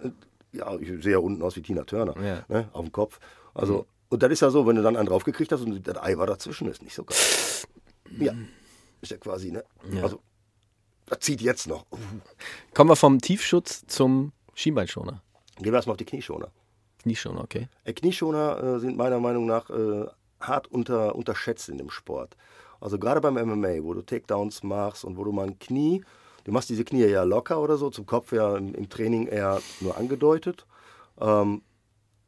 Ja, ich sehe ja unten aus wie Tina Turner, Ja. ne, auf dem Kopf. Also, und das ist ja so, wenn du dann einen draufgekriegt hast und das Ei war dazwischen, ist nicht so geil. Ja, ist ja quasi, ne? Also, das zieht jetzt noch. Kommen wir vom Tiefschutz zum Schienbeinschoner. Gehen wir erstmal auf die Knieschoner. Knieschoner, okay. Äh, Knieschoner äh, sind meiner Meinung nach äh, hart unter, unterschätzt in dem Sport. Also gerade beim MMA, wo du Takedowns machst und wo du mal ein Knie, du machst diese Knie ja locker oder so, zum Kopf ja im, im Training eher nur angedeutet. Ähm,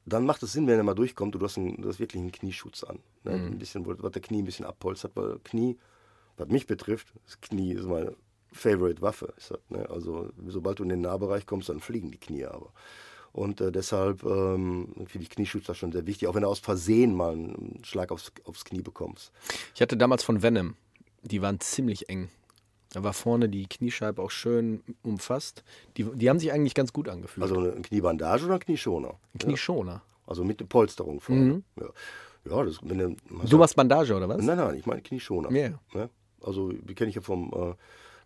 dann macht es Sinn, wenn er mal durchkommt, du hast, einen, du hast wirklich einen Knieschutz an. Ne? Ein bisschen, was der Knie ein bisschen abpolstert, weil Knie, was mich betrifft, das Knie ist meine Favorite Waffe. Das, ne? Also sobald du in den Nahbereich kommst, dann fliegen die Knie aber. Und äh, deshalb ähm, finde ich Knieschutzer schon sehr wichtig, auch wenn du aus Versehen mal einen Schlag aufs, aufs Knie bekommst. Ich hatte damals von Venom. Die waren ziemlich eng. Da war vorne die Kniescheibe auch schön umfasst. Die, die haben sich eigentlich ganz gut angefühlt. Also eine Kniebandage oder ein Knieschoner? Ein Knieschoner. Also mit der Polsterung vorne. Ja, ja das, wenn du, Du machst Bandage oder was? Nein, nein, ich meine Knieschoner. Ja. Ne? Also die kenne ich ja vom äh,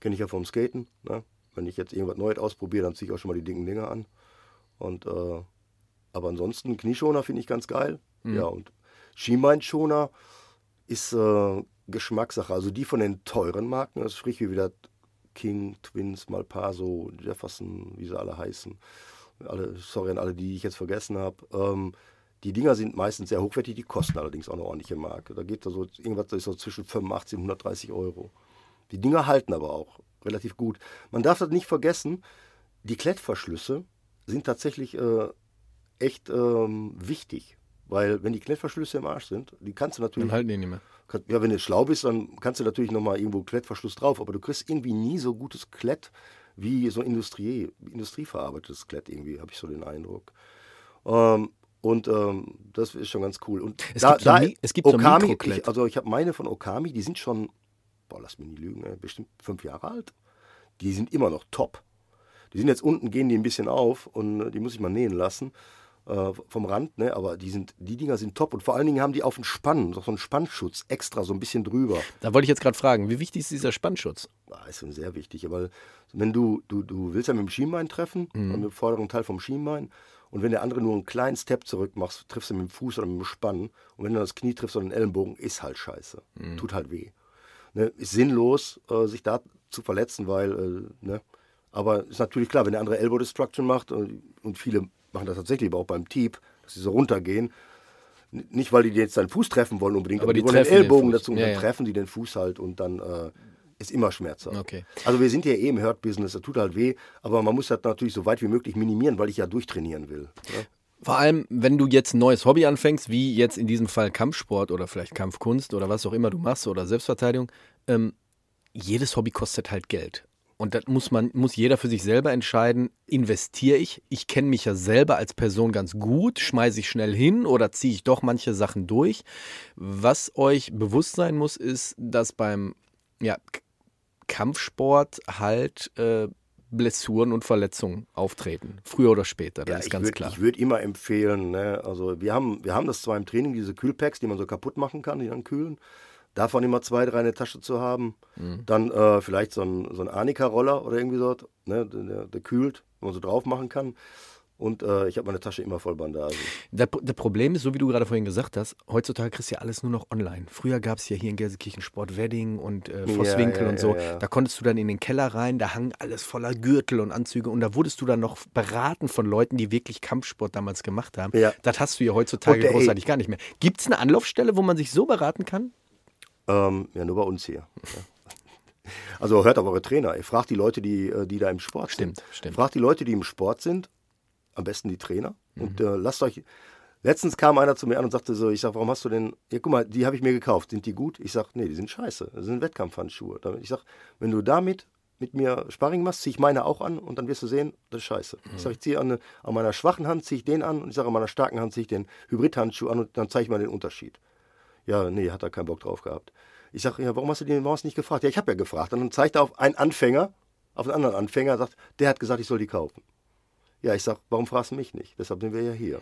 kenne ich ja vom Skaten. Ne? Wenn ich jetzt irgendwas Neues ausprobiere, dann ziehe ich auch schon mal die dicken Dinger an. Und äh, aber ansonsten Knieschoner finde ich ganz geil. Mhm. Ja und Schienbeinschoner ist äh, Geschmackssache. Also die von den teuren Marken, das sprich wie wieder King, Twins, Malpaso, Jefferson, wie sie alle heißen. Alle, sorry an alle, die ich jetzt vergessen habe. Ähm, die Dinger sind meistens sehr hochwertig, die kosten allerdings auch eine ordentliche Marke. Da geht da so irgendwas das ist so zwischen 85 und 130 Euro. Die Dinger halten aber auch relativ gut. Man darf das nicht vergessen, die Klettverschlüsse sind tatsächlich äh, echt ähm, wichtig. Weil wenn die Klettverschlüsse im Arsch sind, die kannst du natürlich Dann halten die nicht mehr. kann- Ja, wenn du schlau bist, dann kannst du natürlich nochmal irgendwo Klettverschluss drauf, aber du kriegst irgendwie nie so gutes Klett wie so Industrie, industrieverarbeitetes Klett irgendwie, habe ich so den Eindruck. Ähm, und ähm, das ist schon ganz cool. Und Es gibt so Mi- es gibt so Okami, Mikroklett. ich, also ich habe meine von Okami, die sind schon, boah, lass mich nicht lügen, ey, bestimmt fünf Jahre alt. Die sind immer noch top. Die sind jetzt unten, gehen die ein bisschen auf und äh, die muss ich mal nähen lassen äh, vom Rand, ne? aber die, sind, die Dinger sind top und vor allen Dingen haben die auf den Spann, so einen Spannschutz extra so ein bisschen drüber. Da wollte ich jetzt gerade fragen, wie wichtig ist dieser Spannschutz? Ah, ist schon sehr wichtig, weil wenn du, du, du willst ja mit dem Schienbein treffen, mit dem vorderen Teil vom Schienbein und wenn der andere nur einen kleinen Step zurück machst, triffst du mit dem Fuß oder mit dem Spann und wenn du das Knie triffst oder den Ellenbogen, ist halt scheiße. Tut halt weh. Ne? Ist sinnlos, äh, sich da zu verletzen, weil, äh, ne? Aber ist natürlich klar, wenn der andere Elbow Destruction macht äh, und viele machen das tatsächlich aber auch beim Teep, dass sie so runtergehen, nicht, weil die jetzt deinen Fuß treffen wollen unbedingt, Aber aber, die die wollen den den Ellbogen Fuß. dazu und Ja, dann ja. treffen die den Fuß halt und dann äh, ist immer schmerzhaft. Okay. Also wir sind ja eh im Hurt-Business, das tut halt weh, aber man muss das natürlich so weit wie möglich minimieren, weil ich ja durchtrainieren will. Ne? Vor allem, wenn du jetzt ein neues Hobby anfängst, wie jetzt in diesem Fall Kampfsport oder vielleicht Kampfkunst oder was auch immer du machst oder Selbstverteidigung, ähm, jedes Hobby kostet halt Geld. Und das muss man, muss jeder für sich selber entscheiden, investiere ich? Ich kenne mich ja selber als Person ganz gut, schmeiße ich schnell hin oder ziehe ich doch manche Sachen durch? Was euch bewusst sein muss, ist, dass beim ja, Kampfsport halt äh, Blessuren und Verletzungen auftreten. Früher oder später, das ist ich ganz würd, klar. Ich würde immer empfehlen, ne? also wir haben, wir haben das zwar im Training, diese Kühlpacks, die man so kaputt machen kann, die dann kühlen. Davon immer zwei, drei in der Tasche zu haben. Mhm. Dann äh, vielleicht so ein, so ein Arnika-Roller oder irgendwie so, ne? der, der kühlt, wo man so drauf machen kann. Und äh, ich habe meine Tasche immer voll Bandagen. Das, das Problem ist, so wie du gerade vorhin gesagt hast, heutzutage kriegst du ja alles nur noch online. Früher gab es ja hier in Gelsenkirchen Sport Wedding und äh, Vosswinkel ja, und so. ja, ja. Da konntest du dann in den Keller rein, da hang alles voller Gürtel und Anzüge und da wurdest du dann noch beraten von Leuten, die wirklich Kampfsport damals gemacht haben. Ja. Das hast du ja heutzutage Und, ey, großartig gar nicht mehr. Gibt es eine Anlaufstelle, wo man sich so beraten kann? Ähm, ja, nur bei uns hier. Ja. Also hört auf eure Trainer. Ihr fragt die Leute, die, äh, die da im Sport Stimmt, sind. stimmt. Fragt die Leute, die im Sport sind, am besten die Trainer. Und Mhm. äh, lasst euch. Letztens kam einer zu mir an und sagte so, ich sag, warum hast du denn, ja guck mal, die habe ich mir gekauft, sind die gut? Ich sag, nee, die sind scheiße, das sind Wettkampfhandschuhe. Ich sag, wenn du damit mit mir Sparring machst, ziehe ich meine auch an und dann wirst du sehen, das ist scheiße. Ich sag, ich ziehe an, an meiner schwachen Hand, ziehe ich den an und ich sage, an meiner starken Hand ziehe ich den Hybridhandschuh an und dann zeige ich mal den Unterschied. Ja, nee, hat er keinen Bock drauf gehabt. Ich sage, ja, warum hast du hast du nicht gefragt? Ja, ich habe ja gefragt. Und dann zeigt er auf einen Anfänger, auf einen anderen Anfänger, sagt, der hat gesagt, ich soll die kaufen. Ja, ich sage, warum fragst du mich nicht? Deshalb sind wir ja hier.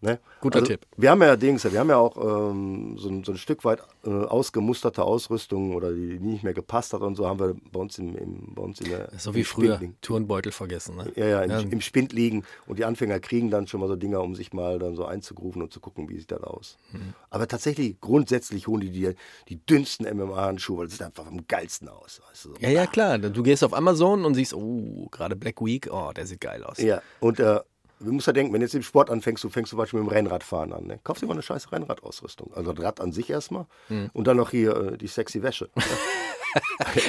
Ne? Guter Tipp. Wir haben ja Dings, wir haben ja auch ähm, so, ein, so ein Stück weit äh, ausgemusterte Ausrüstung oder die, die nicht mehr gepasst hat und so haben wir bei uns im, im bei uns in der So wie im früher. Turnbeutel vergessen. Ne? Ja, ja, im, im Spind liegen und die Anfänger kriegen dann schon mal so Dinger, um sich mal dann so einzugrufen und zu gucken, wie sieht das aus. Mhm. Aber tatsächlich, grundsätzlich holen die die, die dünnsten MMA-Handschuhe, weil das sieht einfach am geilsten aus. Weißt du? so. Ja, ja, klar. Du gehst auf Amazon und siehst, oh, gerade Black Week, oh, der sieht geil aus. Ja, und äh, du musst ja denken, wenn du jetzt im Sport anfängst, du fängst zum Beispiel mit dem Rennradfahren an. Ne? Kaufst dir mal eine scheiß Rennradausrüstung. Also das Rad an sich erstmal Hm. und dann noch hier äh, die sexy Wäsche.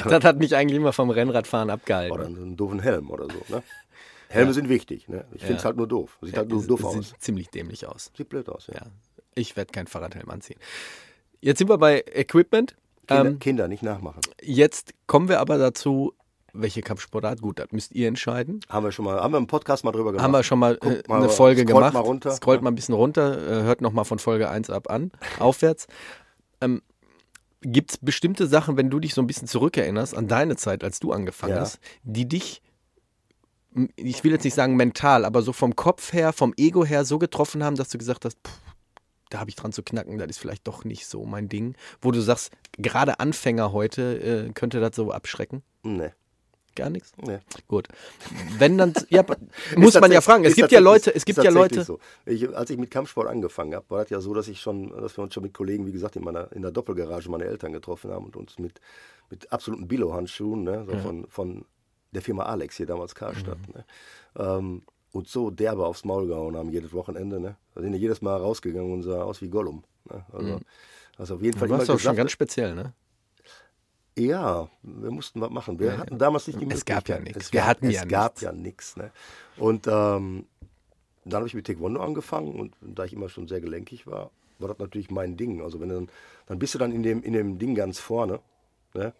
Das hat mich eigentlich immer vom Rennradfahren abgehalten. oder einen doofen Helm oder so. Ne? Helme sind wichtig. Ne? Ich finde es halt nur doof. Sieht halt nur doof es aus. Sieht ziemlich dämlich aus. Sieht blöd aus, ja. Ja. Ich werde kein Fahrradhelm anziehen. Jetzt sind wir bei Equipment. Kinder, Ähm, Kinder nicht nachmachen. jetzt kommen wir aber dazu, welche Kampfsportart. Gut, das müsst ihr entscheiden. Haben wir schon mal, haben wir im Podcast mal drüber gemacht. Haben wir schon mal, äh, mal, eine Folge scrollt gemacht. mal runter. Scrollt mal ein bisschen runter, äh, hört nochmal von Folge 1 ab an, aufwärts. Ähm, Gibt es bestimmte Sachen, wenn du dich so ein bisschen zurückerinnerst an deine Zeit, als du angefangen Ja. hast, die dich, ich will jetzt nicht sagen mental, aber so vom Kopf her, vom Ego her so getroffen haben, dass du gesagt hast, pff, da habe ich dran zu knacken, das ist vielleicht doch nicht so mein Ding. Wo du sagst, gerade Anfänger heute äh, könnte das so abschrecken? Nee, Gar nichts? nee. Gut. Wenn dann, ja, muss man ja fragen. Es gibt ja Leute, es gibt ja Leute. So. Ich, als ich mit Kampfsport angefangen habe, war das ja so, dass ich schon, dass wir uns schon mit Kollegen, wie gesagt, in meiner in der Doppelgarage meiner Eltern getroffen haben und uns mit, mit absoluten Billo-Handschuhen, ne, so von, von der Firma Alex hier damals Karstadt, Mhm. ne, ähm, und so derbe aufs Maul gehauen haben jedes Wochenende. Ne. Da sind ja jedes Mal rausgegangen und sah aus wie Gollum. Ne. Also, also auf jeden Fall Mhm. Du warst schon ganz speziell, ne? Ja, wir mussten was machen. Wir hatten damals nicht die Es gab ja Möglichkeit. nichts. Es Wir gab, hatten es ja gab nichts. ja nichts. Ne? Und ähm, dann habe ich mit Taekwondo angefangen und da ich immer schon sehr gelenkig war, war das natürlich mein Ding. Also wenn du dann, dann bist du dann in dem, in dem Ding ganz vorne, ne?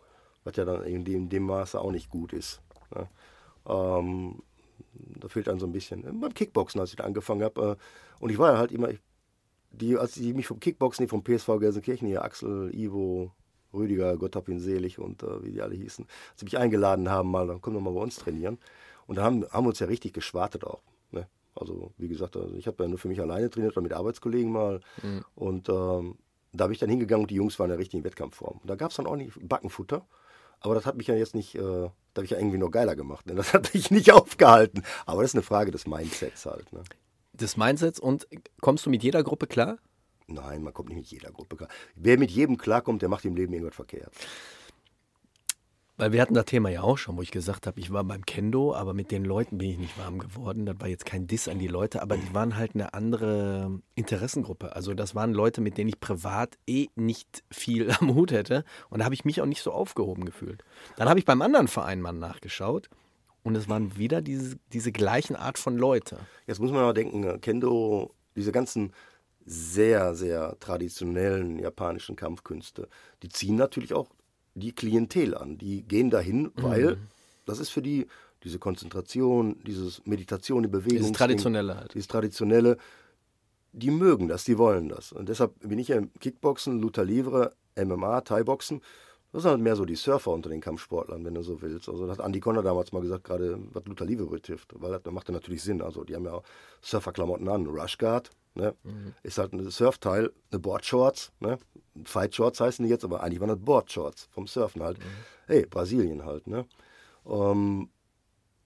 was ja dann in dem, in dem Maße auch nicht gut ist. Ne? Ähm, da fehlt dann so ein bisschen. Beim Kickboxen, als ich da angefangen habe, äh, und ich war ja halt immer, ich, die, als die mich vom Kickboxen, die vom PSV Gelsenkirchen, hier Axel, Ivo, Rüdiger, Gott hab ihn selig und äh, wie die alle hießen, als sie mich eingeladen haben, mal, dann komm doch mal bei uns trainieren. Und da haben, haben wir uns ja richtig geschwartet auch. Ne? Also wie gesagt, also ich habe ja nur für mich alleine trainiert oder mit Arbeitskollegen mal. Und ähm, da bin ich dann hingegangen und die Jungs waren in der richtigen Wettkampfform. Und da gab es dann auch nicht Backenfutter. Aber das hat mich ja jetzt nicht, äh, da habe ich ja irgendwie nur geiler gemacht. Ne? Das hat mich nicht aufgehalten. Aber das ist eine Frage des Mindsets halt. Ne? Des Mindsets und kommst du mit jeder Gruppe klar? Nein, man kommt nicht mit jeder Gruppe klar. Wer mit jedem klarkommt, der macht im Leben irgendwas verkehrt. Weil wir hatten das Thema ja auch schon, wo ich gesagt habe, ich war beim Kendo, aber mit den Leuten bin ich nicht warm geworden. Das war jetzt kein Diss an die Leute, aber die waren halt eine andere Interessengruppe. Also das waren Leute, mit denen ich privat eh nicht viel am Hut hätte. Und da habe ich mich auch nicht so aufgehoben gefühlt. Dann habe ich beim anderen Verein mal nachgeschaut und es waren wieder diese, diese gleichen Art von Leute. Jetzt muss man mal denken, äh, Kendo, diese ganzen sehr, sehr traditionellen japanischen Kampfkünste, die ziehen natürlich auch die Klientel an. Die gehen dahin, weil das ist für die diese Konzentration, dieses Meditation, die Bewegung. Dieses Traditionelle halt. Dieses Traditionelle, die mögen das, die wollen das. Und deshalb bin ich ja im Kickboxen, Luther Livre, MMA, Thai-Boxen. Das sind halt mehr so die Surfer unter den Kampfsportlern, wenn du so willst. Also das hat Andy Conner damals mal gesagt, gerade was Luther Livre betrifft, weil das macht ja natürlich Sinn. Also die haben ja Surferklamotten an, Rushguard, ne? ist halt ein Surfteil, eine Boardshorts, ne? Fight Shorts heißen die jetzt, aber eigentlich waren das Boardshorts vom Surfen halt. Hey, Brasilien halt, ne? Ähm,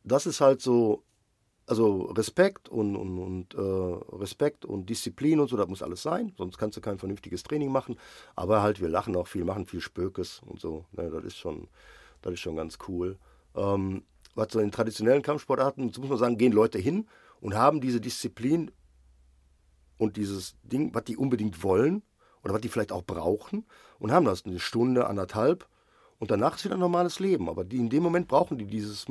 das ist halt so also Respekt und, und, und äh, Respekt und Disziplin und so, das muss alles sein, sonst kannst du kein vernünftiges Training machen. Aber halt, wir lachen auch viel, machen viel Spökes und so. Ne, das ist schon, das ist schon ganz cool. Ähm, was so in traditionellen Kampfsportarten, muss man sagen, gehen Leute hin und haben diese Disziplin und dieses Ding, was die unbedingt wollen oder was die vielleicht auch brauchen und haben das eine Stunde, anderthalb und danach ist wieder ein normales Leben. Aber die, in dem Moment brauchen die dieses,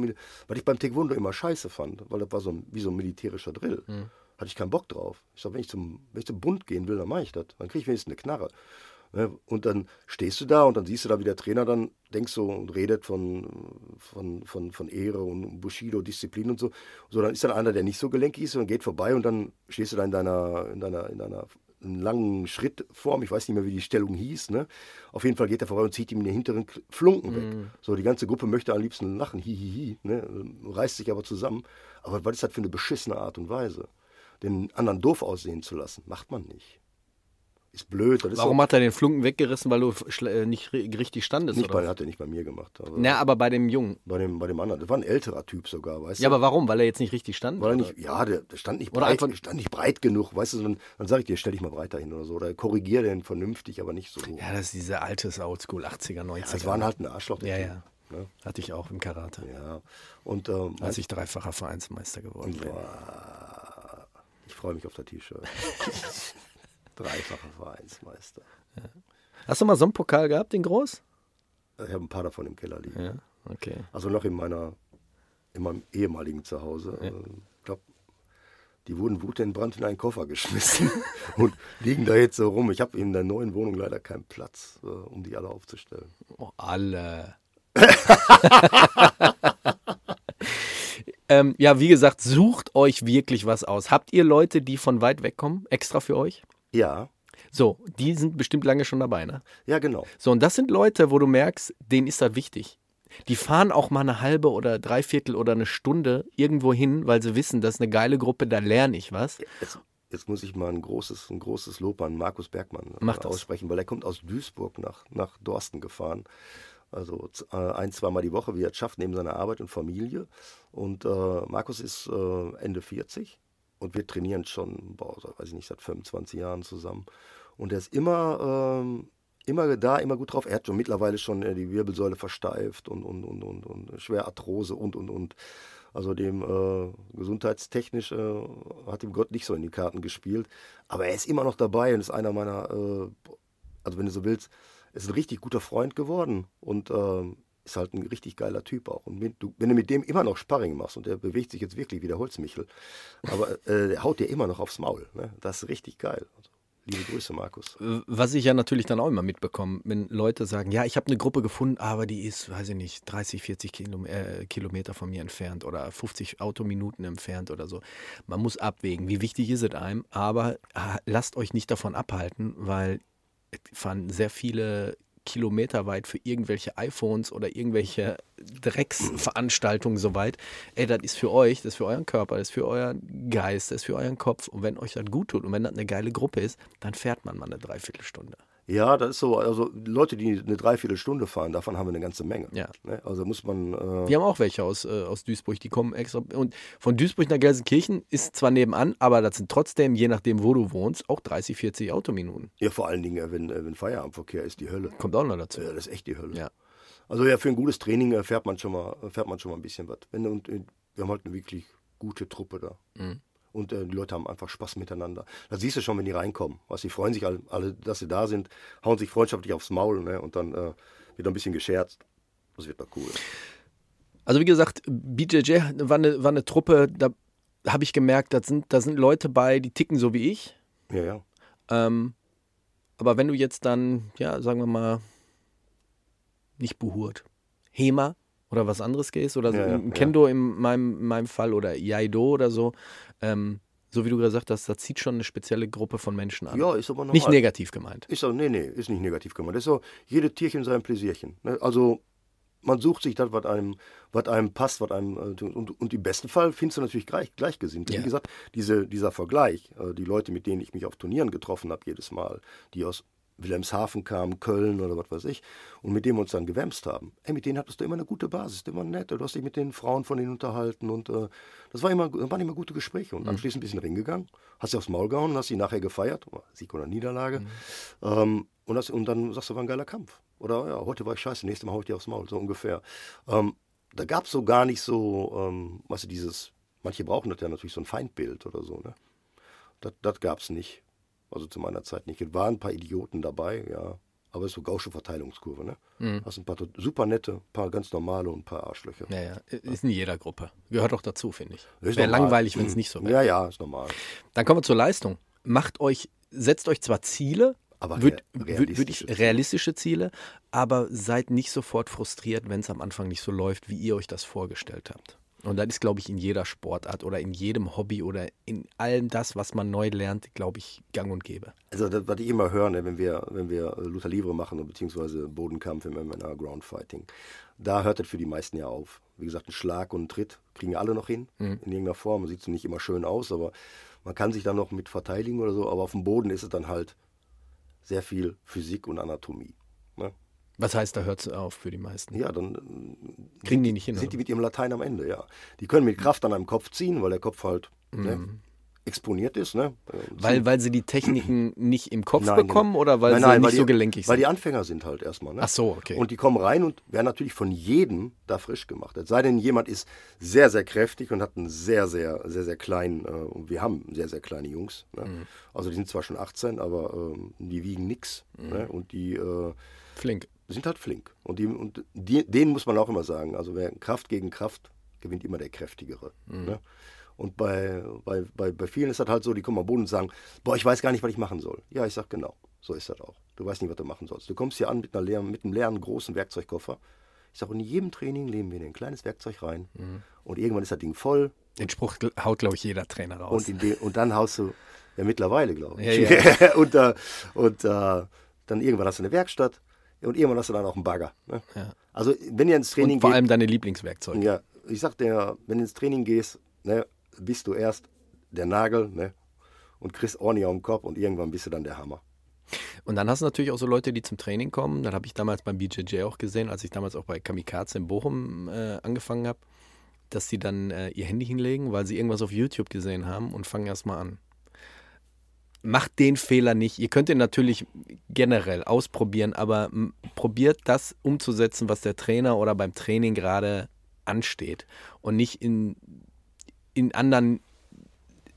was ich beim Taekwondo immer scheiße fand, weil das war so ein, wie so ein militärischer Drill. Mhm. Hatte ich keinen Bock drauf. Ich sag, wenn ich zum, wenn ich zum Bund gehen will, dann mache ich das. Dann kriege ich wenigstens eine Knarre. Ne? Und dann stehst du da und dann siehst du da, wie der Trainer dann denkst so und redet von, von, von, von Ehre und Bushido, Disziplin und so. So, dann ist dann einer, der nicht so gelenkig ist und geht vorbei und dann stehst du da in deiner, in deiner, in deiner einen langen Schrittform, ich weiß nicht mehr, wie die Stellung hieß. Ne? Auf jeden Fall geht er vorbei und zieht ihm den hinteren Flunken weg. Mm. So, die ganze Gruppe möchte am liebsten lachen, hihihi, ne? reißt sich aber zusammen. Aber was ist das für eine beschissene Art und Weise? Den anderen doof aussehen zu lassen, macht man nicht ist blöd. Ist Warum so, hat er den Flunken weggerissen, weil du äh, nicht richtig standest? Nicht bei, hat er nicht bei mir gemacht. Aber Na, aber bei dem Jungen. Bei dem, bei dem anderen. Das war ein älterer Typ sogar, weißt ja, du? Ja, aber warum? Weil er jetzt nicht richtig stand? Weil er nicht, ja, der, der stand, nicht breit, stand nicht breit genug, weißt du, dann, dann sage ich dir, stell dich mal breiter hin oder so. Oder korrigiere den vernünftig, aber nicht so. Ja, das ist diese alte Oldschool 80er, 90er. Ja, das waren halt ein Arschloch. Ja, ja. Ne? Hatte ich auch im Karate. Ja. Und, ähm, Als ich dreifacher Vereinsmeister geworden bin. Ich freue mich auf das T-Shirt. Dreifacher Vereinsmeister. Ja. Hast du mal so einen Pokal gehabt, den groß? Ich habe ein paar davon im Keller liegen. Ja, okay. Also noch in meiner, in meinem ehemaligen Zuhause. Ja. Ich äh, glaube, die wurden wutentbrannt in einen Koffer geschmissen und liegen da jetzt so rum. Ich habe in der neuen Wohnung leider keinen Platz, äh, um die alle aufzustellen. Oh, alle. ähm, ja, wie gesagt, sucht euch wirklich was aus. Habt ihr Leute, die von weit weg kommen, extra für euch? Ja. So, die sind bestimmt lange schon dabei, ne? Ja, genau. So, und das sind Leute, wo du merkst, denen ist das wichtig. Die fahren auch mal eine halbe oder dreiviertel oder eine Stunde irgendwo hin, weil sie wissen, das ist eine geile Gruppe, da lerne ich was. Jetzt, jetzt muss ich mal ein großes, ein großes Lob an Markus Bergmann Mach aussprechen, weil er kommt aus Duisburg nach, nach Dorsten gefahren. Also äh, ein, zweimal die Woche, wie er es schafft, neben seiner Arbeit und Familie. Und äh, Markus ist äh, Ende 40 und wir trainieren schon, boah, weiß ich nicht, seit 25 Jahren zusammen. Und er ist immer, ähm, immer da, immer gut drauf. Er hat schon mittlerweile schon äh, die Wirbelsäule versteift und, und, und, und, und schwer Arthrose und, und, und. Also dem äh, gesundheitstechnisch äh, hat ihm Gott nicht so in die Karten gespielt. Aber er ist immer noch dabei und ist einer meiner, äh, also wenn du so willst, ist ein richtig guter Freund geworden. Und ähm, ist halt ein richtig geiler Typ auch. Und wenn du, wenn du mit dem immer noch Sparring machst und der bewegt sich jetzt wirklich wie der Holzmichel, aber äh, der haut dir immer noch aufs Maul. Ne? Das ist richtig geil. Also, liebe Grüße, Markus. Was ich ja natürlich dann auch immer mitbekomme, wenn Leute sagen, ja, ich habe eine Gruppe gefunden, aber die ist, weiß ich nicht, 30, 40 Kilom äh, Kilometer von mir entfernt oder 50 Autominuten entfernt oder so. Man muss abwägen, wie wichtig ist es einem, aber äh, lasst euch nicht davon abhalten, weil fahren sehr viele kilometerweit für irgendwelche iPhones oder irgendwelche Drecksveranstaltungen soweit. Ey, das ist für euch, das ist für euren Körper, das ist für euren Geist, das ist für euren Kopf. Und wenn euch das gut tut und wenn das eine geile Gruppe ist, dann fährt man mal eine Dreiviertelstunde. Ja, das ist so. Also Leute, die eine Dreiviertelstunde fahren, davon haben wir eine ganze Menge. Ja. Ne? Also muss man. Äh wir haben auch welche aus, äh, aus Duisburg, die kommen extra. Und von Duisburg nach Gelsenkirchen ist zwar nebenan, aber das sind trotzdem, je nachdem, wo du wohnst, auch 30, 40 Autominuten. Ja, vor allen Dingen, wenn, äh, wenn Feierabendverkehr ist, die Hölle. Kommt auch noch dazu. Ja, das ist echt die Hölle. Ja. Also ja, für ein gutes Training äh, fährt man schon mal, fährt man schon mal ein bisschen was. Wenn, und, wir haben halt eine wirklich gute Truppe da. Mhm und äh, die Leute haben einfach Spaß miteinander. Das siehst du schon, wenn die reinkommen. Was, die freuen sich alle, alle, dass sie da sind, hauen sich freundschaftlich aufs Maul ne? und dann äh, wird ein bisschen gescherzt. Das wird doch cool. Also wie gesagt, BJJ war eine, war eine Truppe, da habe ich gemerkt, da sind, da sind Leute bei, die ticken so wie ich. Ja, ja. Ähm, aber wenn du jetzt dann, ja, sagen wir mal, nicht Buhurt, Hema, oder was anderes gehst oder ja, ja, Kendo ja. in meinem, in meinem Fall oder Iaido oder so, ähm, so wie du gesagt hast, das zieht schon eine spezielle Gruppe von Menschen an. Ja, ist aber normal. Nicht negativ gemeint. Ist auch, nee, nee, ist nicht negativ gemeint. Ist so, jede Tierchen sein Pläsierchen. Ne? Also man sucht sich das, was einem, was einem passt, was einem äh, und, und im besten Fall findest du natürlich gleich, gleichgesinnt. Ja. Wie gesagt, diese, dieser Vergleich, äh, die Leute, mit denen ich mich auf Turnieren getroffen habe, jedes Mal, die aus Wilhelmshaven kamen, Köln oder was weiß ich, und mit dem wir uns dann gewämst haben. Ey, mit denen hattest du immer eine gute Basis, immer nett. Du hast dich mit den Frauen von denen unterhalten und äh, das war immer, waren immer gute Gespräche. Und anschließend ein bisschen ringegangen, hast sie aufs Maul gehauen, hast sie nachher gefeiert, Sieg oder Niederlage. Mhm. Ähm, und, das, und dann sagst du, war ein geiler Kampf. Oder ja, heute war ich scheiße, nächstes Mal hau ich dir aufs Maul, so ungefähr. Ähm, da gab es so gar nicht so, ähm, weißt du, dieses, manche brauchen das ja natürlich so ein Feindbild oder so, ne? Das, das gab es nicht. Also zu meiner Zeit nicht. Es waren ein paar Idioten dabei, ja. Aber es ist so gausche Verteilungskurve, ne? Mhm. Hast ein paar super nette, ein paar ganz normale und ein paar Arschlöcher. Ja, ja. Ist in jeder Gruppe. Gehört auch dazu, finde ich. Wäre langweilig, wenn es nicht so wäre. Ja, ja, ist normal. Dann kommen wir zur Leistung. Macht euch, setzt euch zwar Ziele, aber würd, realistische, würd ich, realistische Ziele, aber seid nicht sofort frustriert, wenn es am Anfang nicht so läuft, wie ihr euch das vorgestellt habt. Und das ist, glaube ich, in jeder Sportart oder in jedem Hobby oder in allem das, was man neu lernt, glaube ich, gang und gäbe. Also, das, was ich immer höre, ne, wenn wir, wenn wir Luther Livre machen, beziehungsweise Bodenkampf im MMA Groundfighting, da hört das für die meisten ja auf. Wie gesagt, ein Schlag und ein Tritt kriegen alle noch hin, mhm. in irgendeiner Form. Sieht so nicht immer schön aus, aber man kann sich dann noch mit verteidigen oder so. Aber auf dem Boden ist es dann halt sehr viel Physik und Anatomie. Was heißt, da hört es auf für die meisten? Ja, dann äh, kriegen die nicht hin. Sind oder? die mit ihrem Latein am Ende, ja. Die können mit Kraft an einem Kopf ziehen, weil der Kopf halt ne, mhm. ne, exponiert ist. Ne? Weil, weil sie die Techniken nicht im Kopf nein, bekommen genau. oder weil nein, sie nein, nicht weil so gelenkig sind? Weil die Anfänger sind halt erstmal. Ne? Ach so, okay. Und die kommen rein und werden natürlich von jedem da frisch gemacht. Es sei denn, jemand ist sehr, sehr kräftig und hat einen sehr, sehr, sehr, sehr kleinen, äh, und wir haben sehr, sehr kleine Jungs. Ne? Mhm. Also die sind zwar schon 18, aber ähm, die wiegen nichts. Mhm. Ne? Und die... Äh, Flink sind halt flink. Und, die, und die, denen muss man auch immer sagen, also wer Kraft gegen Kraft gewinnt immer der Kräftigere. Mhm. Ne? Und bei, bei, bei, bei vielen ist das halt so, die kommen am Boden und sagen, boah, ich weiß gar nicht, was ich machen soll. Ja, ich sag genau, so ist das auch. Du weißt nicht, was du machen sollst. Du kommst hier an mit, einer leeren, mit einem leeren, großen Werkzeugkoffer. Ich sage, in jedem Training legen wir ein kleines Werkzeug rein mhm. und irgendwann ist das Ding voll. Den Spruch haut, glaube ich, jeder Trainer raus. Und, den, und dann haust du, ja mittlerweile, glaube ich. Ja, ja. und äh, und äh, dann irgendwann hast du eine Werkstatt und irgendwann hast du dann auch einen Bagger. Ne? Ja. Also wenn ihr ins Training und vor geht, allem deine Lieblingswerkzeuge. Ja, ich sag dir, wenn du ins Training gehst, ne, bist du erst der Nagel ne, und kriegst ordentlich auf den Kopf und irgendwann bist du dann der Hammer. Und dann hast du natürlich auch so Leute, die zum Training kommen. Das habe ich damals beim BJJ auch gesehen, als ich damals auch bei Kamikaze in Bochum äh, angefangen habe, dass sie dann äh, ihr Handy hinlegen, weil sie irgendwas auf YouTube gesehen haben und fangen erstmal an macht den Fehler nicht. Ihr könnt ihn natürlich generell ausprobieren, aber probiert das umzusetzen, was der Trainer oder beim Training gerade ansteht und nicht in, in anderen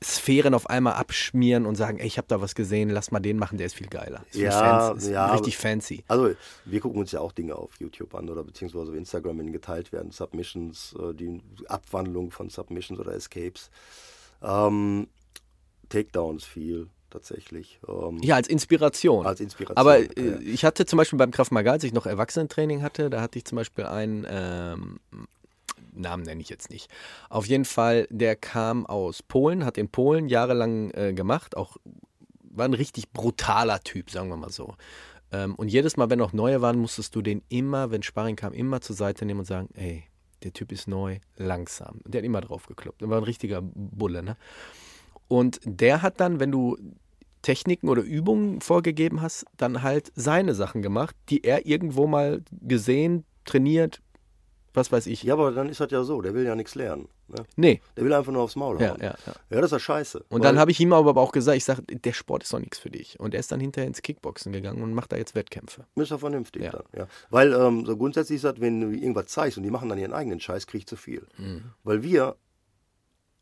Sphären auf einmal abschmieren und sagen, ey, ich habe da was gesehen, lass mal den machen, der ist viel geiler. Ist ja, fancy, ist ja, richtig fancy. Also wir gucken uns ja auch Dinge auf YouTube an oder beziehungsweise auf Instagram, wenn geteilt werden, Submissions, äh, die Abwandlung von Submissions oder Escapes, ähm, Takedowns viel, tatsächlich. Ähm, ja, als Inspiration. Als Inspiration. Aber äh, ich hatte zum Beispiel beim Kraft Maga, als ich noch Erwachsenentraining hatte, da hatte ich zum Beispiel einen, ähm, Namen nenne ich jetzt nicht. Auf jeden Fall, der kam aus Polen, hat in Polen jahrelang äh, gemacht, auch war ein richtig brutaler Typ, sagen wir mal so. Ähm, und jedes Mal, wenn noch neue waren, musstest du den immer, wenn Sparring kam, immer zur Seite nehmen und sagen, ey, der Typ ist neu, langsam. Und der hat immer drauf gekloppt. Der war ein richtiger Bulle, ne? Und der hat dann, wenn du Techniken oder Übungen vorgegeben hast, dann halt seine Sachen gemacht, die er irgendwo mal gesehen, trainiert, was weiß ich. Ja, aber dann ist das ja so, der will ja nichts lernen. Ne? Nee. Der will einfach nur aufs Maul ja, hauen. Ja, ja. ja, das ist ja scheiße. Und dann habe ich ihm aber auch gesagt, ich sage, der Sport ist doch nichts für dich. Und er ist dann hinterher ins Kickboxen gegangen und macht da jetzt Wettkämpfe. Ist ja vernünftig ja. dann, ja. Weil ähm, so grundsätzlich ist das, wenn du irgendwas zeigst und die machen dann ihren eigenen Scheiß, krieg ich zu viel. Mhm. Weil wir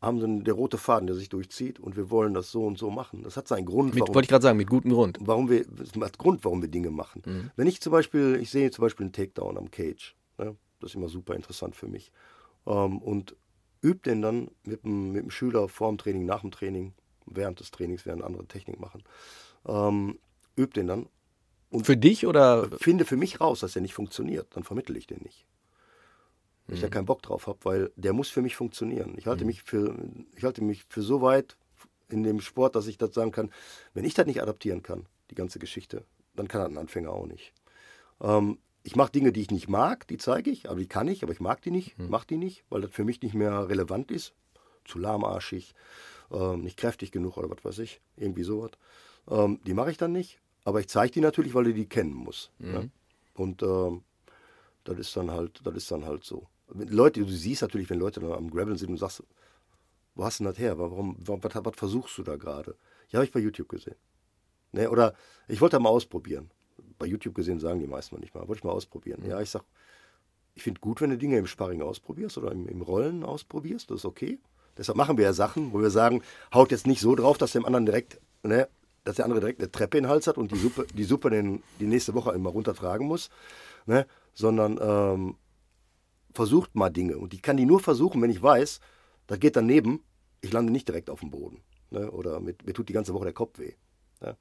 haben sie der rote Faden, der sich durchzieht und wir wollen das so und so machen. Das hat seinen Grund. Mit, warum, wollte ich gerade sagen, mit gutem Grund. Warum wir, das hat Grund, warum wir Dinge machen. Mhm. Wenn ich zum Beispiel, ich sehe zum Beispiel einen Takedown am Cage, ne? das ist immer super interessant für mich, ähm, und übe den dann mit dem, mit dem Schüler vor dem Training, nach dem Training, während des Trainings, während andere Technik machen, ähm, übe den dann. Und für dich oder? Finde für mich raus, dass er nicht funktioniert, dann vermittle ich den nicht mhm. ich da keinen Bock drauf habe, weil der muss für mich funktionieren. Ich halte, mhm. mich für, ich halte mich für so weit in dem Sport, dass ich das sagen kann, wenn ich das nicht adaptieren kann, die ganze Geschichte, dann kann das ein Anfänger auch nicht. Ähm, ich mache Dinge, die ich nicht mag, die zeige ich, aber die kann ich, aber ich mag die nicht, mhm. mache die nicht, weil das für mich nicht mehr relevant ist. Zu lahmarschig, ähm, nicht kräftig genug oder was weiß ich, irgendwie sowas. Ähm, die mache ich dann nicht, Aber ich zeige die natürlich, weil du die kennen musst. Ne? Und ähm, das ist dann halt, das ist dann halt so. Leute, du siehst natürlich, wenn Leute am Graveln sind und sagst, wo hast du denn das her? Warum, warum was, was versuchst du da gerade? Ja, habe ich bei YouTube gesehen. Ne? Oder ich wollte mal ausprobieren. Bei YouTube gesehen sagen die meisten noch nicht mal. Wollte ich mal ausprobieren. Ja, ich sag, ich finde gut, wenn du Dinge im Sparring ausprobierst oder im, im Rollen ausprobierst. Das ist okay. Deshalb machen wir ja Sachen, wo wir sagen, haut jetzt nicht so drauf, dass dem anderen direkt, ne, dass der andere direkt eine Treppe in den Hals hat und die Suppe, die Suppe den, die nächste Woche immer runtertragen muss, ne, sondern ähm, versucht mal Dinge. Und ich kann die nur versuchen, wenn ich weiß, das geht daneben, ich lande nicht direkt auf dem Boden. Ne, oder mit, mir tut die ganze Woche der Kopf weh. Ne.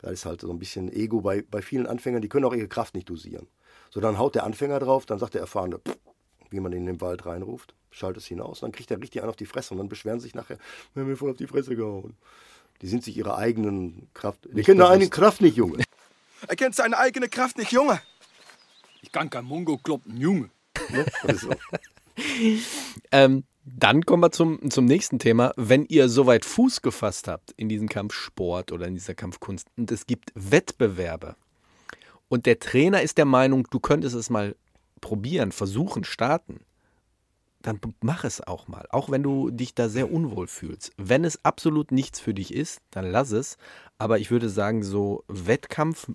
Da ist halt so ein bisschen Ego bei, bei vielen Anfängern, die können auch ihre Kraft nicht dosieren. So, dann haut der Anfänger drauf, dann sagt der Erfahrene, pff, wie man in den Wald reinruft, schaltet es hinaus, dann kriegt er richtig einen auf die Fresse und dann beschweren sie sich nachher, wir haben mir voll auf die Fresse gehauen. Die sind sich ihrer eigenen Kraft, die kennen eigene Kraft nicht, Junge. Er kennt seine eigene Kraft nicht, Junge. Ich kann kein Mongo kloppen, Junge. Ne? Das ist so. Ähm, dann kommen wir zum, zum nächsten Thema. Wenn ihr soweit Fuß gefasst habt in diesem Kampfsport oder in dieser Kampfkunst und es gibt Wettbewerbe und der Trainer ist der Meinung, du könntest es mal probieren, versuchen, starten, dann mach es auch mal. Auch wenn du dich da sehr unwohl fühlst. Wenn es absolut nichts für dich ist, dann lass es. Aber ich würde sagen, so Wettkampf,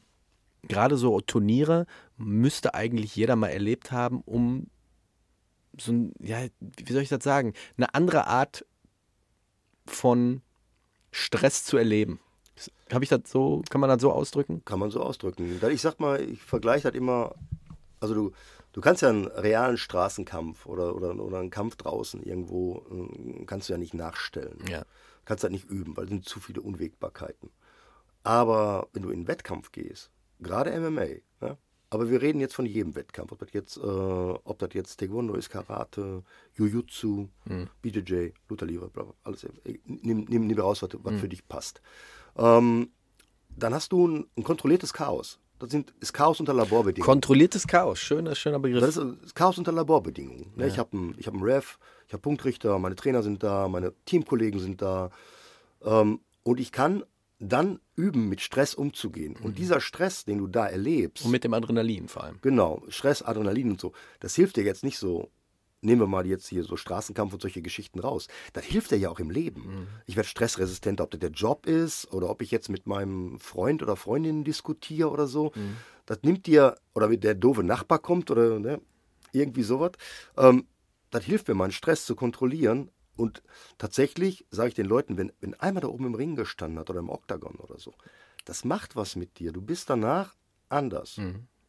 gerade so Turniere, müsste eigentlich jeder mal erlebt haben, um so ein, ja, wie soll ich das sagen, eine andere Art von Stress zu erleben. Habe ich das so, kann man das so ausdrücken? Kann man so ausdrücken. Ich sag mal, ich vergleiche das immer, also du, du kannst ja einen realen Straßenkampf oder, oder, oder einen Kampf draußen irgendwo, äh, kannst du ja nicht nachstellen. Ja. Kannst halt nicht üben, weil es sind zu viele Unwägbarkeiten. Aber wenn du in einen Wettkampf gehst, gerade MMA, ne? Aber wir reden jetzt von jedem Wettkampf, ob das jetzt, äh, ob das jetzt Taekwondo ist, Karate, Jujutsu, BJJ, Luther Livre, bla, bla, alles. äh, Nimm, nimm, nimm raus, was, was für dich passt. Ähm, dann hast du ein, ein kontrolliertes Chaos. Das sind, ist Chaos unter Laborbedingungen. Kontrolliertes Chaos, schöner, schöner Begriff. Das ist Chaos unter Laborbedingungen. Ne? Ich habe einen hab Ref, ich habe Punktrichter, meine Trainer sind da, meine Teamkollegen sind da. Ähm, und ich kann dann üben, mit Stress umzugehen. Und dieser Stress, den du da erlebst, Und mit dem Adrenalin vor allem. genau, Stress, Adrenalin und so, das hilft dir jetzt nicht so. Nehmen wir mal jetzt hier so Straßenkampf und solche Geschichten raus. Das hilft dir ja auch im Leben. Ich werde stressresistenter, ob das der Job ist oder ob ich jetzt mit meinem Freund oder Freundin diskutiere oder so. Das nimmt dir, oder wenn der doofe Nachbar kommt oder ne, irgendwie sowas. Ähm, das hilft mir, meinen Stress zu kontrollieren. Und tatsächlich sage ich den Leuten, wenn, wenn einmal da oben im Ring gestanden hat oder im Oktagon oder so, das macht was mit dir. Du bist danach anders,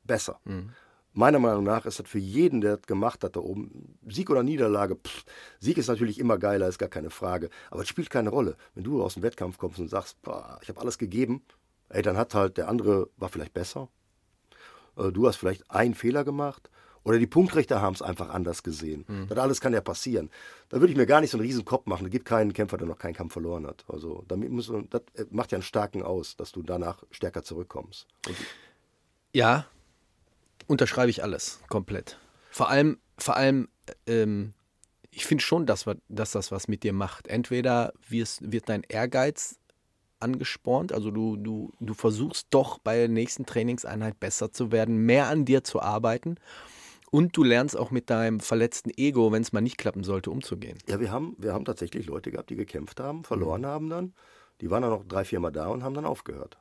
besser. Meiner Meinung nach ist das für jeden, der das gemacht hat da oben, Sieg oder Niederlage, pff, Sieg ist natürlich immer geiler, ist gar keine Frage. Aber es spielt keine Rolle. Wenn du aus dem Wettkampf kommst und sagst, boah, ich habe alles gegeben, ey, dann hat halt der andere, war vielleicht besser. Äh, Du hast vielleicht einen Fehler gemacht. Oder die Punktrichter haben es einfach anders gesehen. Das alles kann ja passieren. Da würde ich mir gar nicht so einen riesen Kopf machen. Es gibt keinen Kämpfer, der noch keinen Kampf verloren hat. Also damit muss man, das äh, macht ja einen starken aus, dass du danach stärker zurückkommst. Und Ja, unterschreibe ich alles komplett. Vor allem, vor allem, ähm, ich finde schon, dass, dass das was mit dir macht. Entweder wird dein Ehrgeiz angespornt, also du, du, du versuchst doch bei der nächsten Trainingseinheit besser zu werden, mehr an dir zu arbeiten und du lernst auch mit deinem verletzten Ego, wenn es mal nicht klappen sollte, umzugehen. Ja, wir haben, wir haben tatsächlich Leute gehabt, die gekämpft haben, verloren haben dann. Die waren dann noch drei, vier Mal da und haben dann aufgehört.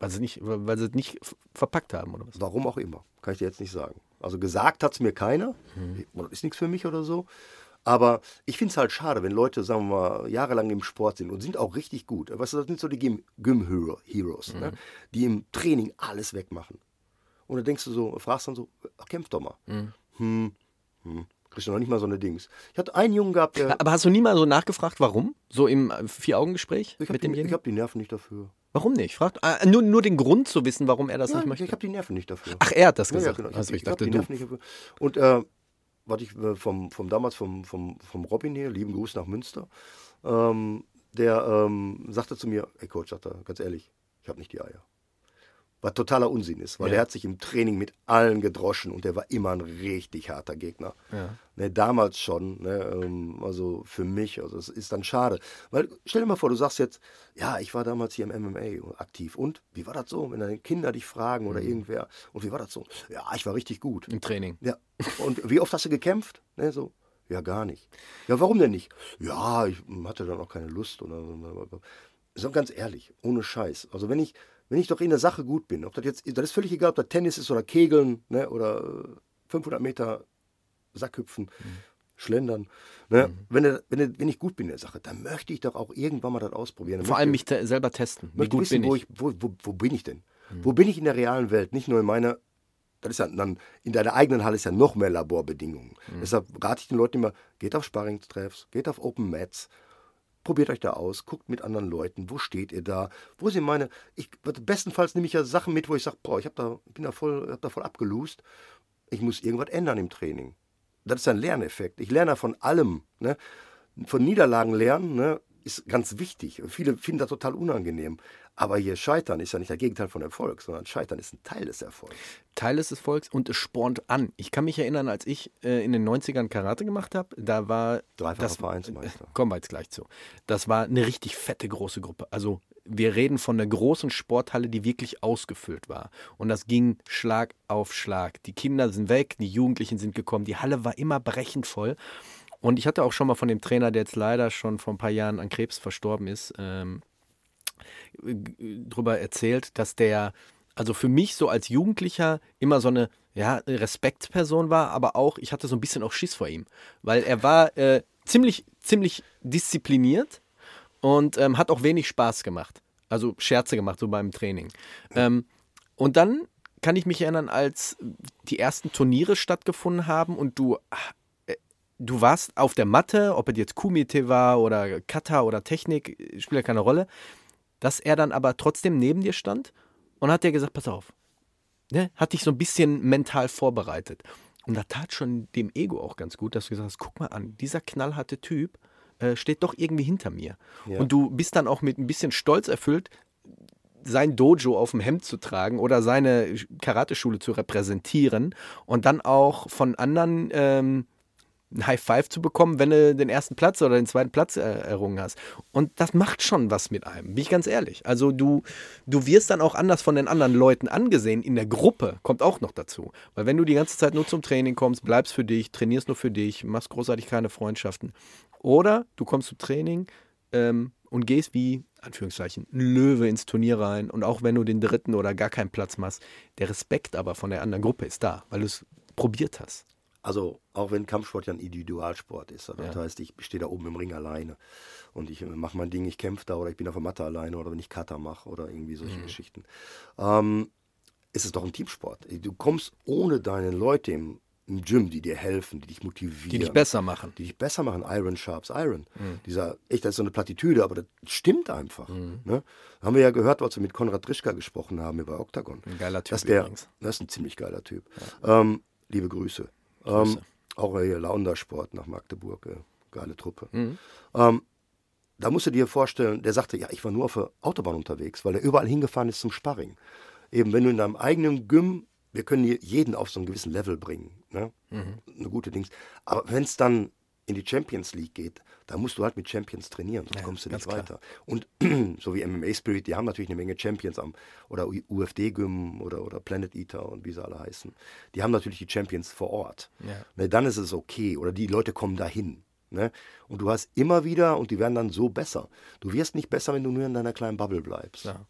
Weil sie nicht, weil sie es nicht verpackt haben, oder was? Warum auch immer, kann ich dir jetzt nicht sagen. Also gesagt hat es mir keiner, oder ist nichts für mich oder so. Aber ich finde es halt schade, wenn Leute, sagen wir mal, jahrelang im Sport sind und sind auch richtig gut. Weißt du, das sind so die Gym- Gym-Heroes, ne? die im Training alles wegmachen. Und dann denkst du so, fragst dann so, ach, kämpf doch mal. Hm, hm, kriegst du noch nicht mal so eine Dings. Ich hatte einen Jungen gehabt, der. Aber hast du nie mal so nachgefragt, warum? So im äh, Vier-Augen-Gespräch Ich habe mit die, demjenigen? ich hab die Nerven nicht dafür. Warum nicht? Fragt, äh, nur, nur den Grund zu wissen, warum er das Nein, nicht möchte. ich habe die Nerven nicht dafür. Ach, er hat das Ja, ja, gesagt. genau. Ich, also ich ich dachte, die du. Nerven nicht dafür. Und äh, was ich äh, vom, vom damals vom, vom, vom Robin hier, lieben Gruß nach Münster, ähm, der ähm, sagte zu mir, ey Coach, sagt er, ganz ehrlich, ich habe nicht die Eier. Was totaler Unsinn ist, weil Ja. der hat sich im Training mit allen gedroschen und der war immer ein richtig harter Gegner. Ja. Ne, damals schon, ne, ähm, also für mich, also es ist dann schade. Weil stell dir mal vor, du sagst jetzt, ja, ich war damals hier im MMA aktiv und wie war das so, wenn deine Kinder dich fragen Mhm. oder irgendwer und wie war das so? Ja, ich war richtig gut. Im Training. Ja, und wie oft hast du gekämpft? Ne, so, ja, gar nicht. Ja, warum denn nicht? Ja, ich hatte dann auch keine Lust. Oder, so ganz ehrlich, ohne Scheiß. Also wenn ich, wenn ich doch in der Sache gut bin, ob das jetzt, das ist völlig egal, ob das Tennis ist oder Kegeln, ne, oder äh, 500 Meter Sackhüpfen, Schlendern. Ne? Wenn, du- wenn, du- wenn ich gut bin in der Sache, dann möchte ich doch auch irgendwann mal das ausprobieren. Vor allem mich te selber testen. Wie möchte gut wissen, bin wo, ich? wo, wo, wo bin ich denn? Wo bin ich in der realen Welt? Nicht nur in meiner, das ist ja dann, in deiner eigenen Halle ist ja noch mehr Laborbedingungen. Deshalb rate ich den Leuten immer, geht auf Sparringstreffs, geht auf Open Mats, probiert euch da aus, guckt mit anderen Leuten, wo steht ihr da, wo sind meine, ich, bestenfalls nehme ich ja Sachen mit, wo ich sage, boah, ich hab da, bin da voll, hab da voll abgelust, ich muss irgendwas ändern im Training. Das ist ein Lerneffekt. Ich lerne von allem. Ne? Von Niederlagen lernen ne, ist ganz wichtig. Viele finden das total unangenehm. Aber hier Scheitern ist ja nicht das Gegenteil von Erfolg, sondern Scheitern ist ein Teil des Erfolgs. Teil des Erfolgs und es spornt an. Ich kann mich erinnern, als ich äh, in den 90ern Karate gemacht habe, da war Dreifacher das Vereinsmeister. Kommen wir jetzt gleich zu. Das war eine richtig fette große Gruppe. Also wir reden von einer großen Sporthalle, die wirklich ausgefüllt war. Und das ging Schlag auf Schlag. Die Kinder sind weg, die Jugendlichen sind gekommen, die Halle war immer brechend voll. Und ich hatte auch schon mal von dem Trainer, der jetzt leider schon vor ein paar Jahren an Krebs verstorben ist, ähm, drüber erzählt, dass der also für mich so als Jugendlicher immer so eine ja, Respektsperson war, aber auch, ich hatte so ein bisschen auch Schiss vor ihm, weil er war äh, ziemlich, ziemlich diszipliniert und ähm, hat auch wenig Spaß gemacht. Also Scherze gemacht, so beim Training. Ähm, und dann kann ich mich erinnern, als die ersten Turniere stattgefunden haben und du, äh, du warst auf der Matte, ob es jetzt Kumite war oder Kata oder Technik, spielt ja keine Rolle, dass er dann aber trotzdem neben dir stand und hat dir gesagt, pass auf, ne? hat dich so ein bisschen mental vorbereitet. Und da tat schon dem Ego auch ganz gut, dass du gesagt hast, guck mal an, dieser knallharte Typ äh, steht doch irgendwie hinter mir. Ja. Und du bist dann auch mit ein bisschen Stolz erfüllt, sein Dojo auf dem Hemd zu tragen oder seine Karateschule zu repräsentieren und dann auch von anderen ähm, ein High Five zu bekommen, wenn du den ersten Platz oder den zweiten Platz äh, errungen hast. Und das macht schon was mit einem, bin ich ganz ehrlich. Also du, du wirst dann auch anders von den anderen Leuten angesehen in der Gruppe, kommt auch noch dazu. Weil wenn du die ganze Zeit nur zum Training kommst, bleibst für dich, trainierst nur für dich, machst großartig keine Freundschaften. Oder du kommst zum Training ähm, und gehst wie, Anführungszeichen, Löwe ins Turnier rein. Und auch wenn du den dritten oder gar keinen Platz machst, der Respekt aber von der anderen Gruppe ist da, weil du es probiert hast. Also auch wenn Kampfsport ja ein Individualsport ist. Das Ja. heißt, ich stehe da oben im Ring alleine und ich mache mein Ding, ich kämpfe da oder ich bin auf der Matte alleine oder wenn ich Kata mache oder irgendwie solche Geschichten. Ähm, ist es doch ein Teamsport. Du kommst ohne deine Leute im, im Gym, die dir helfen, die dich motivieren. Die dich besser machen. die dich besser machen. Iron sharps Iron. Dieser, echt, das ist so eine Plattitüde, aber das stimmt einfach. Ne? Haben wir ja gehört, als wir mit Konrad Drischka gesprochen haben über Octagon. Ein geiler Typ der, übrigens. Das ist ein ziemlich geiler Typ. Ähm, liebe Grüße. Ähm, auch hier Laundersport nach Magdeburg. Äh, geile Truppe. Ähm, da musst du dir vorstellen, der sagte, ja, ich war nur auf der Autobahn unterwegs, weil er überall hingefahren ist zum Sparring. Eben, wenn du in deinem eigenen Gym, wir können hier jeden auf so einen gewissen Level bringen. Ne? Eine gute Dings. Aber wenn es dann in die Champions League geht, da musst du halt mit Champions trainieren, sonst Ja, kommst du nicht klar. weiter. Und so wie MMA Spirit, die haben natürlich eine Menge Champions am, oder UFD-Gym oder, oder Planet Eater und wie sie alle heißen. Die haben natürlich die Champions vor Ort. Ja. Ne, dann ist es okay. Oder die Leute kommen dahin. Ne? Und du hast immer wieder, und die werden dann so besser. Du wirst nicht besser, wenn du nur in deiner kleinen Bubble bleibst. Ja.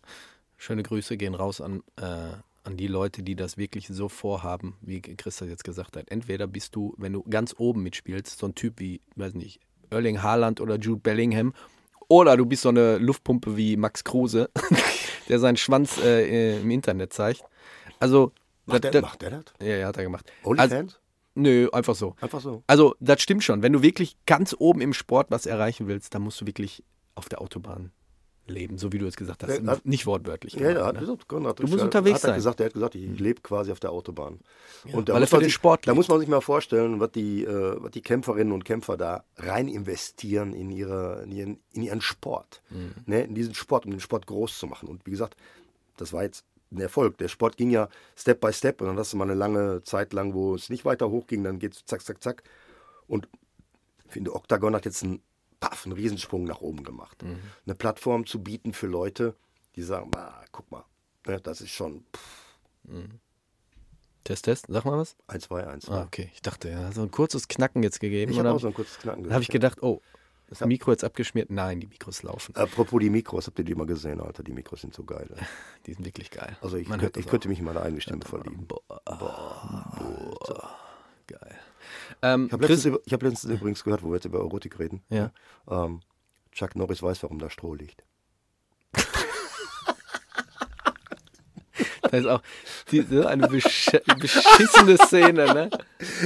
Schöne Grüße gehen raus an, äh, an die Leute, die das wirklich so vorhaben, wie Christa jetzt gesagt hat. Entweder bist du, wenn du ganz oben mitspielst, so ein Typ wie, weiß nicht, Erling Haaland oder Jude Bellingham, oder du bist so eine Luftpumpe wie Max Kruse, der seinen Schwanz äh, im Internet zeigt. Also, Macht, das- der, das- macht der das? ja, ja, hat er gemacht. Also, OnlyFans? nö, einfach so. Einfach so. Also, das stimmt schon. Wenn du wirklich ganz oben im Sport was erreichen willst, dann musst du wirklich auf der Autobahn leben, so wie du es gesagt hast. Ja, hat- Nicht wortwörtlich. Ja, gemeint, hat ne? gesagt, Konrad Du musst unterwegs hat er sein. Gesagt, er hat gesagt, ich lebe quasi auf der Autobahn. und da weil er muss für man den sich, Sport Da lebt. muss man sich mal vorstellen, was die, äh, was die Kämpferinnen und Kämpfer da rein investieren in, ihre, in, ihren, in ihren Sport. Mhm. Ne, in diesen Sport, um den Sport groß zu machen. Und wie gesagt, das war jetzt ein Erfolg. Der Sport ging ja Step by Step und dann hast du mal eine lange Zeit lang, wo es nicht weiter hochging, dann geht es zack, zack, zack. Und ich finde, Octagon hat jetzt einen, paff, einen Riesensprung nach oben gemacht. Mhm. Eine Plattform zu bieten für Leute, die sagen, ah, guck mal, ne, das ist schon pff, Test, Test, sag mal was. 1, 2, 1. Ah, okay. Ich dachte, ja, so ein kurzes Knacken jetzt gegeben. Ich habe auch so ein kurzes Knacken habe ich gedacht, oh, Das hab- Mikro jetzt abgeschmiert. Nein, die Mikros laufen. Apropos die Mikros, habt ihr die mal gesehen, Alter? Die Mikros sind so geil. ey. Die sind wirklich geil. Also ich, Man könnt, hört das ich könnte mich in meine eigene Stimme verlieben. Geil. Ähm, Ich habe letztens, ich hab letztens übrigens gehört, wo wir jetzt über Erotik reden. Ja. Ähm, Chuck Norris weiß, warum da Stroh liegt. das ist auch die, so eine besch beschissene Szene, ne?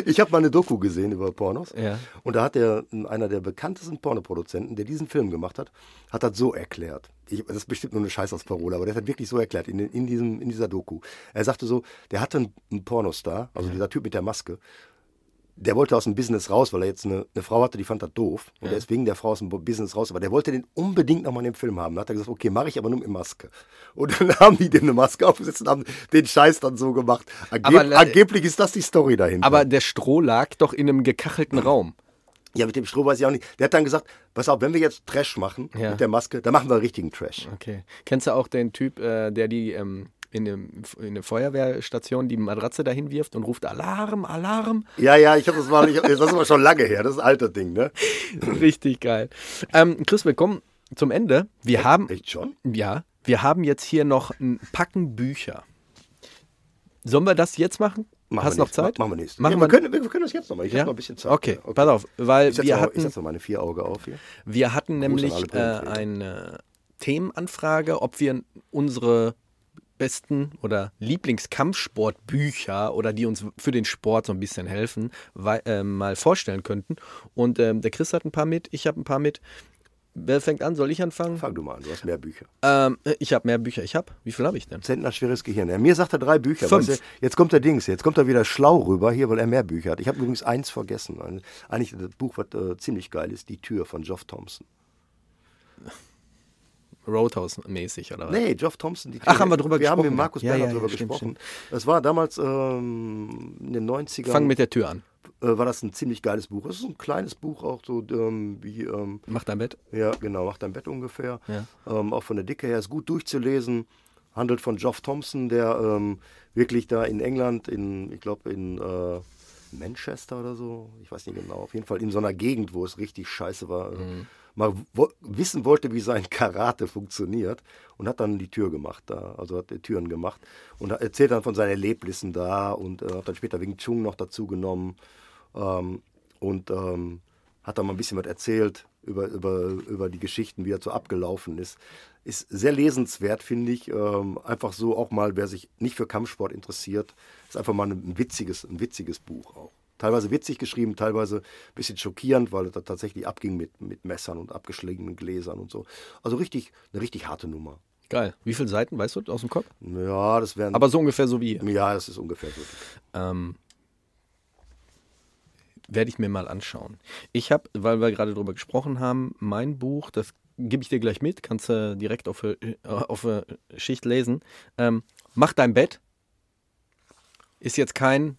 Ich habe mal eine Doku gesehen über Pornos. Ja. Und da hat der, einer der bekanntesten Pornoproduzenten, der diesen Film gemacht hat, hat das so erklärt. Ich, das ist bestimmt nur eine Scheißausparole, aber der hat wirklich so erklärt in, in, diesem, in dieser Doku. Er sagte so, der hatte einen, einen Pornostar, also dieser Typ mit der Maske, der wollte aus dem Business raus, weil er jetzt eine, eine Frau hatte, die fand das doof. Und der ist wegen der Frau aus dem Business raus. Aber der wollte den unbedingt nochmal in dem Film haben. Da hat er gesagt, okay, mache ich aber nur mit Maske. Und dann haben die dem eine Maske aufgesetzt und haben den Scheiß dann so gemacht. Angeb Aber, äh, angeblich ist das die Story dahinter. Aber der Stroh lag doch in einem gekachelten Raum. Ja, mit dem Stroh weiß ich auch nicht. Der hat dann gesagt, pass auf, wenn wir jetzt Trash machen Ja. mit der Maske, dann machen wir richtigen Trash. Okay. Kennst du auch den Typ, äh, der die ähm, in, dem, in eine Feuerwehrstation die Matratze dahin wirft und ruft Alarm, Alarm? Ja, ja, ich habe das mal, ich, das ist aber schon lange her, das ist ein alter Ding, ne? Richtig geil. Ähm, Chris, wir kommen zum Ende. Wir haben, Echt schon? ja, wir haben jetzt hier noch ein Packen Bücher. Sollen wir das jetzt machen? Machen Hast wir noch. Zeit? Machen wir nächstes Machen ja, wir, können, wir, können das jetzt nochmal. Ich ja? habe noch ein bisschen Zeit. Okay, Ja, pass auf, weil Ich setze wir mal, ich hatten, setze mal meine vier Augen auf hier. wir hatten nämlich äh, eine Themenanfrage, ob wir unsere besten oder Lieblingskampfsportbücher oder die uns für den Sport so ein bisschen helfen, wei- äh, mal vorstellen könnten. Und ähm, der Chris hat ein paar mit, ich habe ein paar mit. Wer fängt an? Soll ich anfangen? Fang du mal an, du hast mehr Bücher. Ähm, ich habe mehr Bücher. Ich habe. Wie viel habe ich denn? Zentner schweres Gehirn. Ja, mir sagt er drei Bücher. Fünf. Weißt du, jetzt kommt der Dings, jetzt kommt er wieder schlau rüber hier, weil er mehr Bücher hat. Ich habe übrigens eins vergessen. Eigentlich das Buch, was äh, ziemlich geil ist, Die Tür von Geoff Thompson. Roadhouse-mäßig, oder was? Nee, Geoff Thompson, die. Ach, haben wir drüber Wir haben gesprochen, mit Markus ja. Bernhard ja, drüber stimmt, gesprochen. Das war damals ähm, in den 90ern. Fang mit der Tür an. äh, war das ein ziemlich geiles Buch. Es ist ein kleines Buch, auch so ähm, wie, ähm, Mach dein Bett. ja, genau, macht dein Bett ungefähr. Ja. Ähm, auch von der Dicke her ist gut durchzulesen. Handelt von Geoff Thompson, der ähm, wirklich da in England, in, ich glaube in äh, Manchester oder so, ich weiß nicht genau, auf jeden Fall in so einer Gegend, wo es richtig scheiße war, äh, mal wo wissen wollte, wie sein Karate funktioniert und hat dann die Tür gemacht da, also hat die Türen gemacht und erzählt dann von seinen Erlebnissen da und äh, hat dann später Wing Chun noch dazu genommen ähm, und ähm, hat dann mal ein bisschen was erzählt über, über, über die Geschichten, wie er so abgelaufen ist. Ist sehr lesenswert, finde ich. Ähm, einfach so auch mal, wer sich nicht für Kampfsport interessiert, ist einfach mal ein witziges, ein witziges Buch auch. Teilweise witzig geschrieben, teilweise ein bisschen schockierend, weil es da tatsächlich abging mit, mit Messern und abgeschlagenen Gläsern und so. Also richtig, eine richtig harte Nummer. Geil. Wie viele Seiten, weißt du, aus dem Kopf? Ja, das wären. Aber so ungefähr so wie hier. ja, das ist ungefähr so. Ähm, werde ich mir mal anschauen. Ich habe, weil wir gerade drüber gesprochen haben, mein Buch, das gebe ich dir gleich mit, kannst du direkt auf, äh, auf äh, Schicht lesen. Ähm, Mach dein Bett. Ist jetzt kein,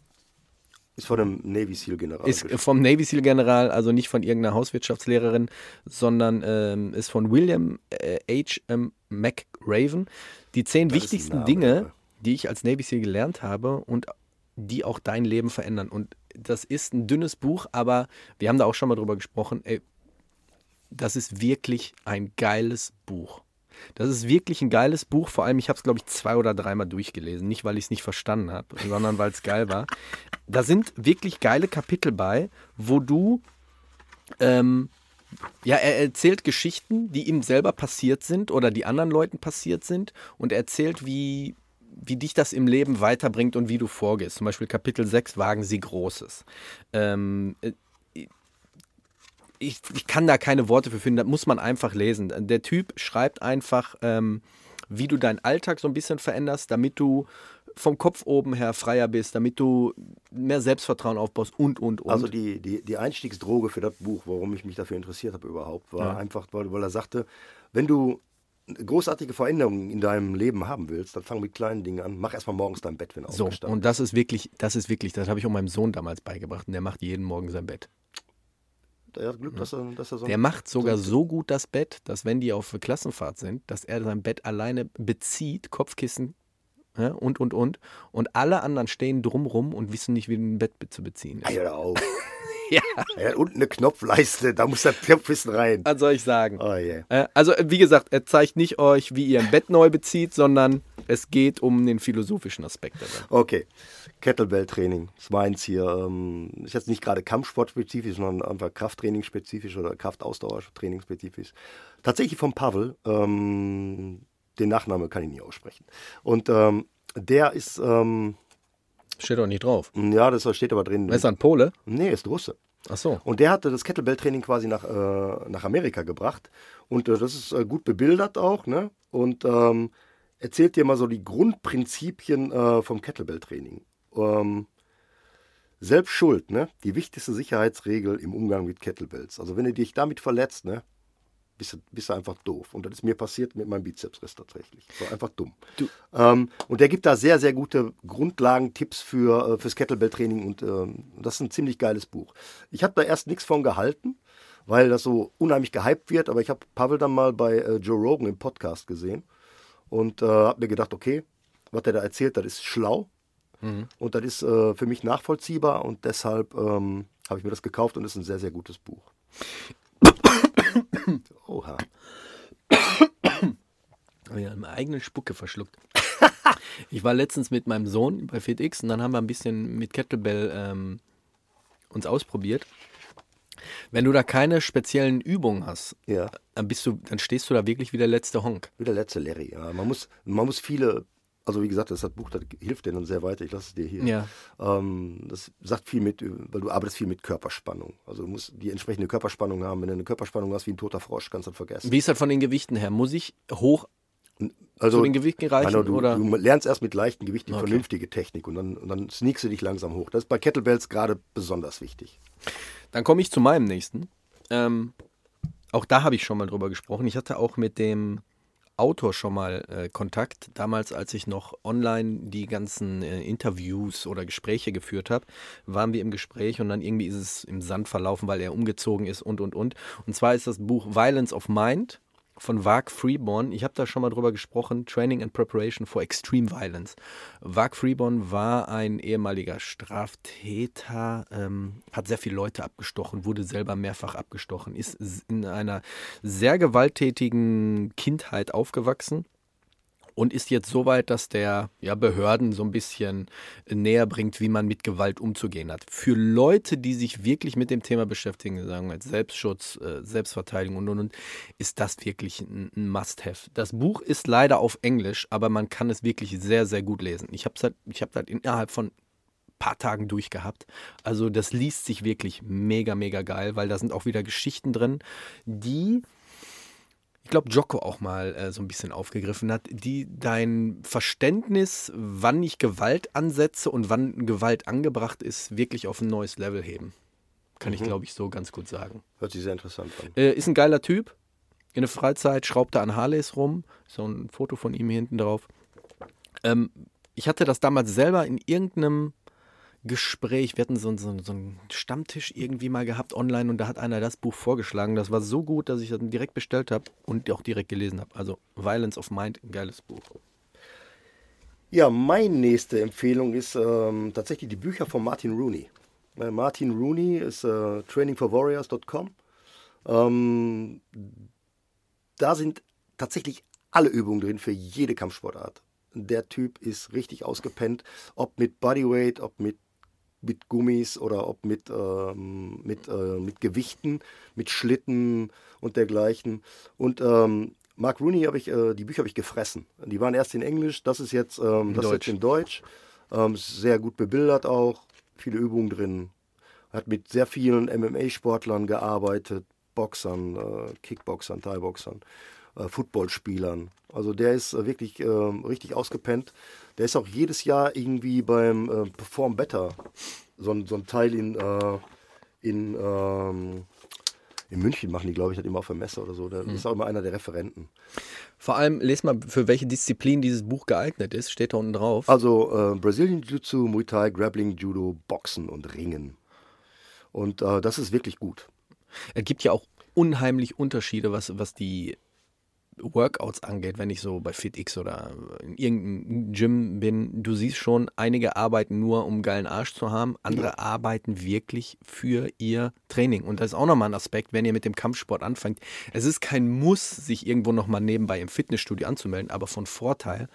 Ist von einem Navy SEAL General. ist vom Navy SEAL General, also nicht von irgendeiner Hauswirtschaftslehrerin, sondern ähm, ist von William äh, H. M. McRaven. Die zehn Das wichtigsten Dinge, die ich als Navy SEAL gelernt habe und die auch dein Leben verändern. Und das ist ein dünnes Buch, aber wir haben da auch schon mal drüber gesprochen. Ey, das ist wirklich ein geiles Buch. Das ist wirklich ein geiles Buch. Vor allem, ich habe es, glaube ich, zwei oder dreimal durchgelesen. Nicht, weil ich es nicht verstanden habe, sondern weil es geil war. Da sind wirklich geile Kapitel bei, wo du ähm, ja, er erzählt Geschichten, die ihm selber passiert sind oder die anderen Leuten passiert sind und er erzählt, wie, wie dich das im Leben weiterbringt und wie du vorgehst. Zum Beispiel Kapitel 6, Wagen Sie Großes. Ähm, äh, ich, ich kann da keine Worte für finden, das muss man einfach lesen. Der Typ schreibt einfach, ähm, wie du deinen Alltag so ein bisschen veränderst, damit du vom Kopf oben her freier bist, damit du mehr Selbstvertrauen aufbaust und, und, und. Also die, die, die Einstiegsdroge für das Buch, warum ich mich dafür interessiert habe überhaupt, war Ja. einfach, weil, weil er sagte, wenn du großartige Veränderung in deinem Leben haben willst, dann fang mit kleinen Dingen an. Mach erstmal morgens dein Bett, wenn er So, aufgestanden und das ist wirklich, das ist wirklich, das habe ich auch meinem Sohn damals beigebracht und der macht jeden Morgen sein Bett. Der hat Glück, dass er, dass er so Der macht sogar so gut das Bett, dass wenn die auf Klassenfahrt sind, dass er sein Bett alleine bezieht, Kopfkissen ja, und, und, und. Und alle anderen stehen drumrum und wissen nicht, wie ein Bett be- zu beziehen ist. hör auf. Ja. Er hat unten eine Knopfleiste, da muss der Knopfwissen rein. Was soll ich sagen? Oh yeah. Äh, Also, äh, wie gesagt, er zeigt nicht euch, wie ihr ein Bett neu bezieht, sondern es geht um den philosophischen Aspekt dabei. Okay, Kettlebell-Training, das war eins hier. Ähm, ist jetzt nicht gerade Kampfsportspezifisch, sondern einfach Krafttraining-spezifisch oder Kraftausdauertraining-spezifisch. Tatsächlich von Pavel, ähm, den Nachname kann ich nie aussprechen. Und ähm, der ist, ähm, Steht doch nicht drauf. ja, das steht aber drin. Ist er ein Pole? Nee, ist Russe. Ach so. Und der hatte das Kettlebell-Training quasi nach, äh, nach Amerika gebracht. Und äh, das ist äh, gut bebildert auch. Ne? Und ähm, erzählt dir mal so die Grundprinzipien äh, vom Kettlebell-Training. Ähm, selbst schuld, ne? Die wichtigste Sicherheitsregel im Umgang mit Kettlebells. Also wenn du dich damit verletzt, ne? Bist du, bist du einfach doof. Und das ist mir passiert mit meinem Bizepsriss tatsächlich. So einfach dumm. Ähm, und der gibt da sehr, sehr gute Grundlagentipps für, äh, fürs Kettlebell-Training und ähm, das ist ein ziemlich geiles Buch. Ich habe da erst nichts von gehalten, weil das so unheimlich gehypt wird, aber ich habe Pavel dann mal bei äh, Joe Rogan im Podcast gesehen und äh, habe mir gedacht, okay, was der da erzählt, das ist schlau und das ist äh, für mich nachvollziehbar und deshalb ähm, habe ich mir das gekauft und es ist ein sehr, sehr gutes Buch. Oha. Habe ja meine eigene Spucke verschluckt. ich war letztens mit meinem Sohn bei FitX und dann haben wir ein bisschen mit Kettlebell ähm, uns ausprobiert. Wenn du da keine speziellen Übungen hast, Ja. dann bist du, dann stehst du da wirklich wie der letzte Honk. Wie der letzte Larry. Ja, man, muss, man muss viele, also wie gesagt, das hat Buch, das hilft dir dann sehr weiter. Ich lasse es dir hier. Ja. Ähm, das sagt viel mit, weil du arbeitest viel mit Körperspannung. Also du musst die entsprechende Körperspannung haben. Wenn du eine Körperspannung hast wie ein toter Frosch, kannst du das vergessen. Wie ist das von den Gewichten her? Muss ich hoch Also, zu den Gewichten reichen? Manu, du, oder? du lernst erst mit leichten Gewichten die Okay. vernünftige Technik und dann, und dann sneakst du dich langsam hoch. Das ist bei Kettlebells gerade besonders wichtig. Dann komme ich zu meinem nächsten. Ähm, auch da habe ich schon mal drüber gesprochen. Ich hatte auch mit dem Autor schon mal äh, Kontakt, damals als ich noch online die ganzen äh, Interviews oder Gespräche geführt habe, waren wir im Gespräch und dann irgendwie ist es im Sand verlaufen, weil er umgezogen ist und und und. Und zwar ist das Buch Violence of Mind von Varg Freeborn. Ich habe da schon mal drüber gesprochen, Training and Preparation for Extreme Violence. Varg Freeborn war ein ehemaliger Straftäter, ähm, hat sehr viele Leute abgestochen, wurde selber mehrfach abgestochen, ist in einer sehr gewalttätigen Kindheit aufgewachsen und ist jetzt so weit, dass der ja, Behörden so ein bisschen näher bringt, wie man mit Gewalt umzugehen hat. Für Leute, die sich wirklich mit dem Thema beschäftigen, sagen wir Selbstschutz, äh, Selbstverteidigung und und und, ist das wirklich ein, Must-Have. Das Buch ist leider auf Englisch, aber man kann es wirklich sehr, sehr gut lesen. Ich habe halt, hab das innerhalb von paar Tagen durchgehabt. Also das liest sich wirklich mega, mega geil, weil da sind auch wieder Geschichten drin, die glaube, Jocko auch mal äh, so ein bisschen aufgegriffen hat, die dein Verständnis, wann ich Gewalt ansetze und wann Gewalt angebracht ist, wirklich auf ein neues Level heben. Kann ich, glaube ich, so ganz gut sagen. Hört sich sehr interessant an. Äh, ist ein geiler Typ. In der Freizeit schraubt er an Harleys rum. So ein Foto von ihm hier hinten drauf. Ähm, ich hatte das damals selber in irgendeinem Gespräch. Wir hatten so, so, so einen Stammtisch irgendwie mal gehabt online und da hat einer das Buch vorgeschlagen. Das war so gut, dass ich das direkt bestellt habe und auch direkt gelesen habe. Also Violence of Mind, ein geiles Buch. Ja, meine nächste Empfehlung ist ähm, tatsächlich die Bücher von Martin Rooney. Äh, Martin Rooney ist äh, trainingforwarriors.com. Ähm, da sind tatsächlich alle Übungen drin für jede Kampfsportart. Der Typ ist richtig ausgepennt, ob mit Bodyweight, ob mit, mit Gummis oder ob mit, ähm, mit, äh, mit Gewichten, mit Schlitten und dergleichen. Und ähm, Mark Rooney habe ich, äh, die Bücher habe ich gefressen. Die waren erst in Englisch, das ist jetzt, ähm, das ist Deutsch. jetzt in Deutsch. Ähm, sehr gut bebildert auch, viele Übungen drin. Hat mit sehr vielen MMA-Sportlern gearbeitet, Boxern, äh, Kickboxern, Thai-Boxern, Footballspielern. Also der ist äh, wirklich ähm, richtig ausgepennt. Der ist auch jedes Jahr irgendwie beim äh, Perform Better so, ein- so ein Teil in, äh, in, ähm, in München machen die, glaube ich, das immer auf der Messe oder so. Da ist auch immer einer der Referenten. Vor allem, lest mal, für welche Disziplin dieses Buch geeignet ist, steht da unten drauf. Also äh, Brazilian Jiu-Jitsu, Muay Thai, Grappling, Judo, Boxen und Ringen. Und äh, das ist wirklich gut. Es gibt ja auch unheimlich Unterschiede, was, was die Workouts angeht, wenn ich so bei FitX oder in irgendeinem Gym bin. Du siehst schon, einige arbeiten nur, um geilen Arsch zu haben, andere arbeiten wirklich für ihr Training. Und das ist auch nochmal ein Aspekt, wenn ihr mit dem Kampfsport anfangt. Es ist kein Muss, sich irgendwo nochmal nebenbei im Fitnessstudio anzumelden, aber von Vorteil,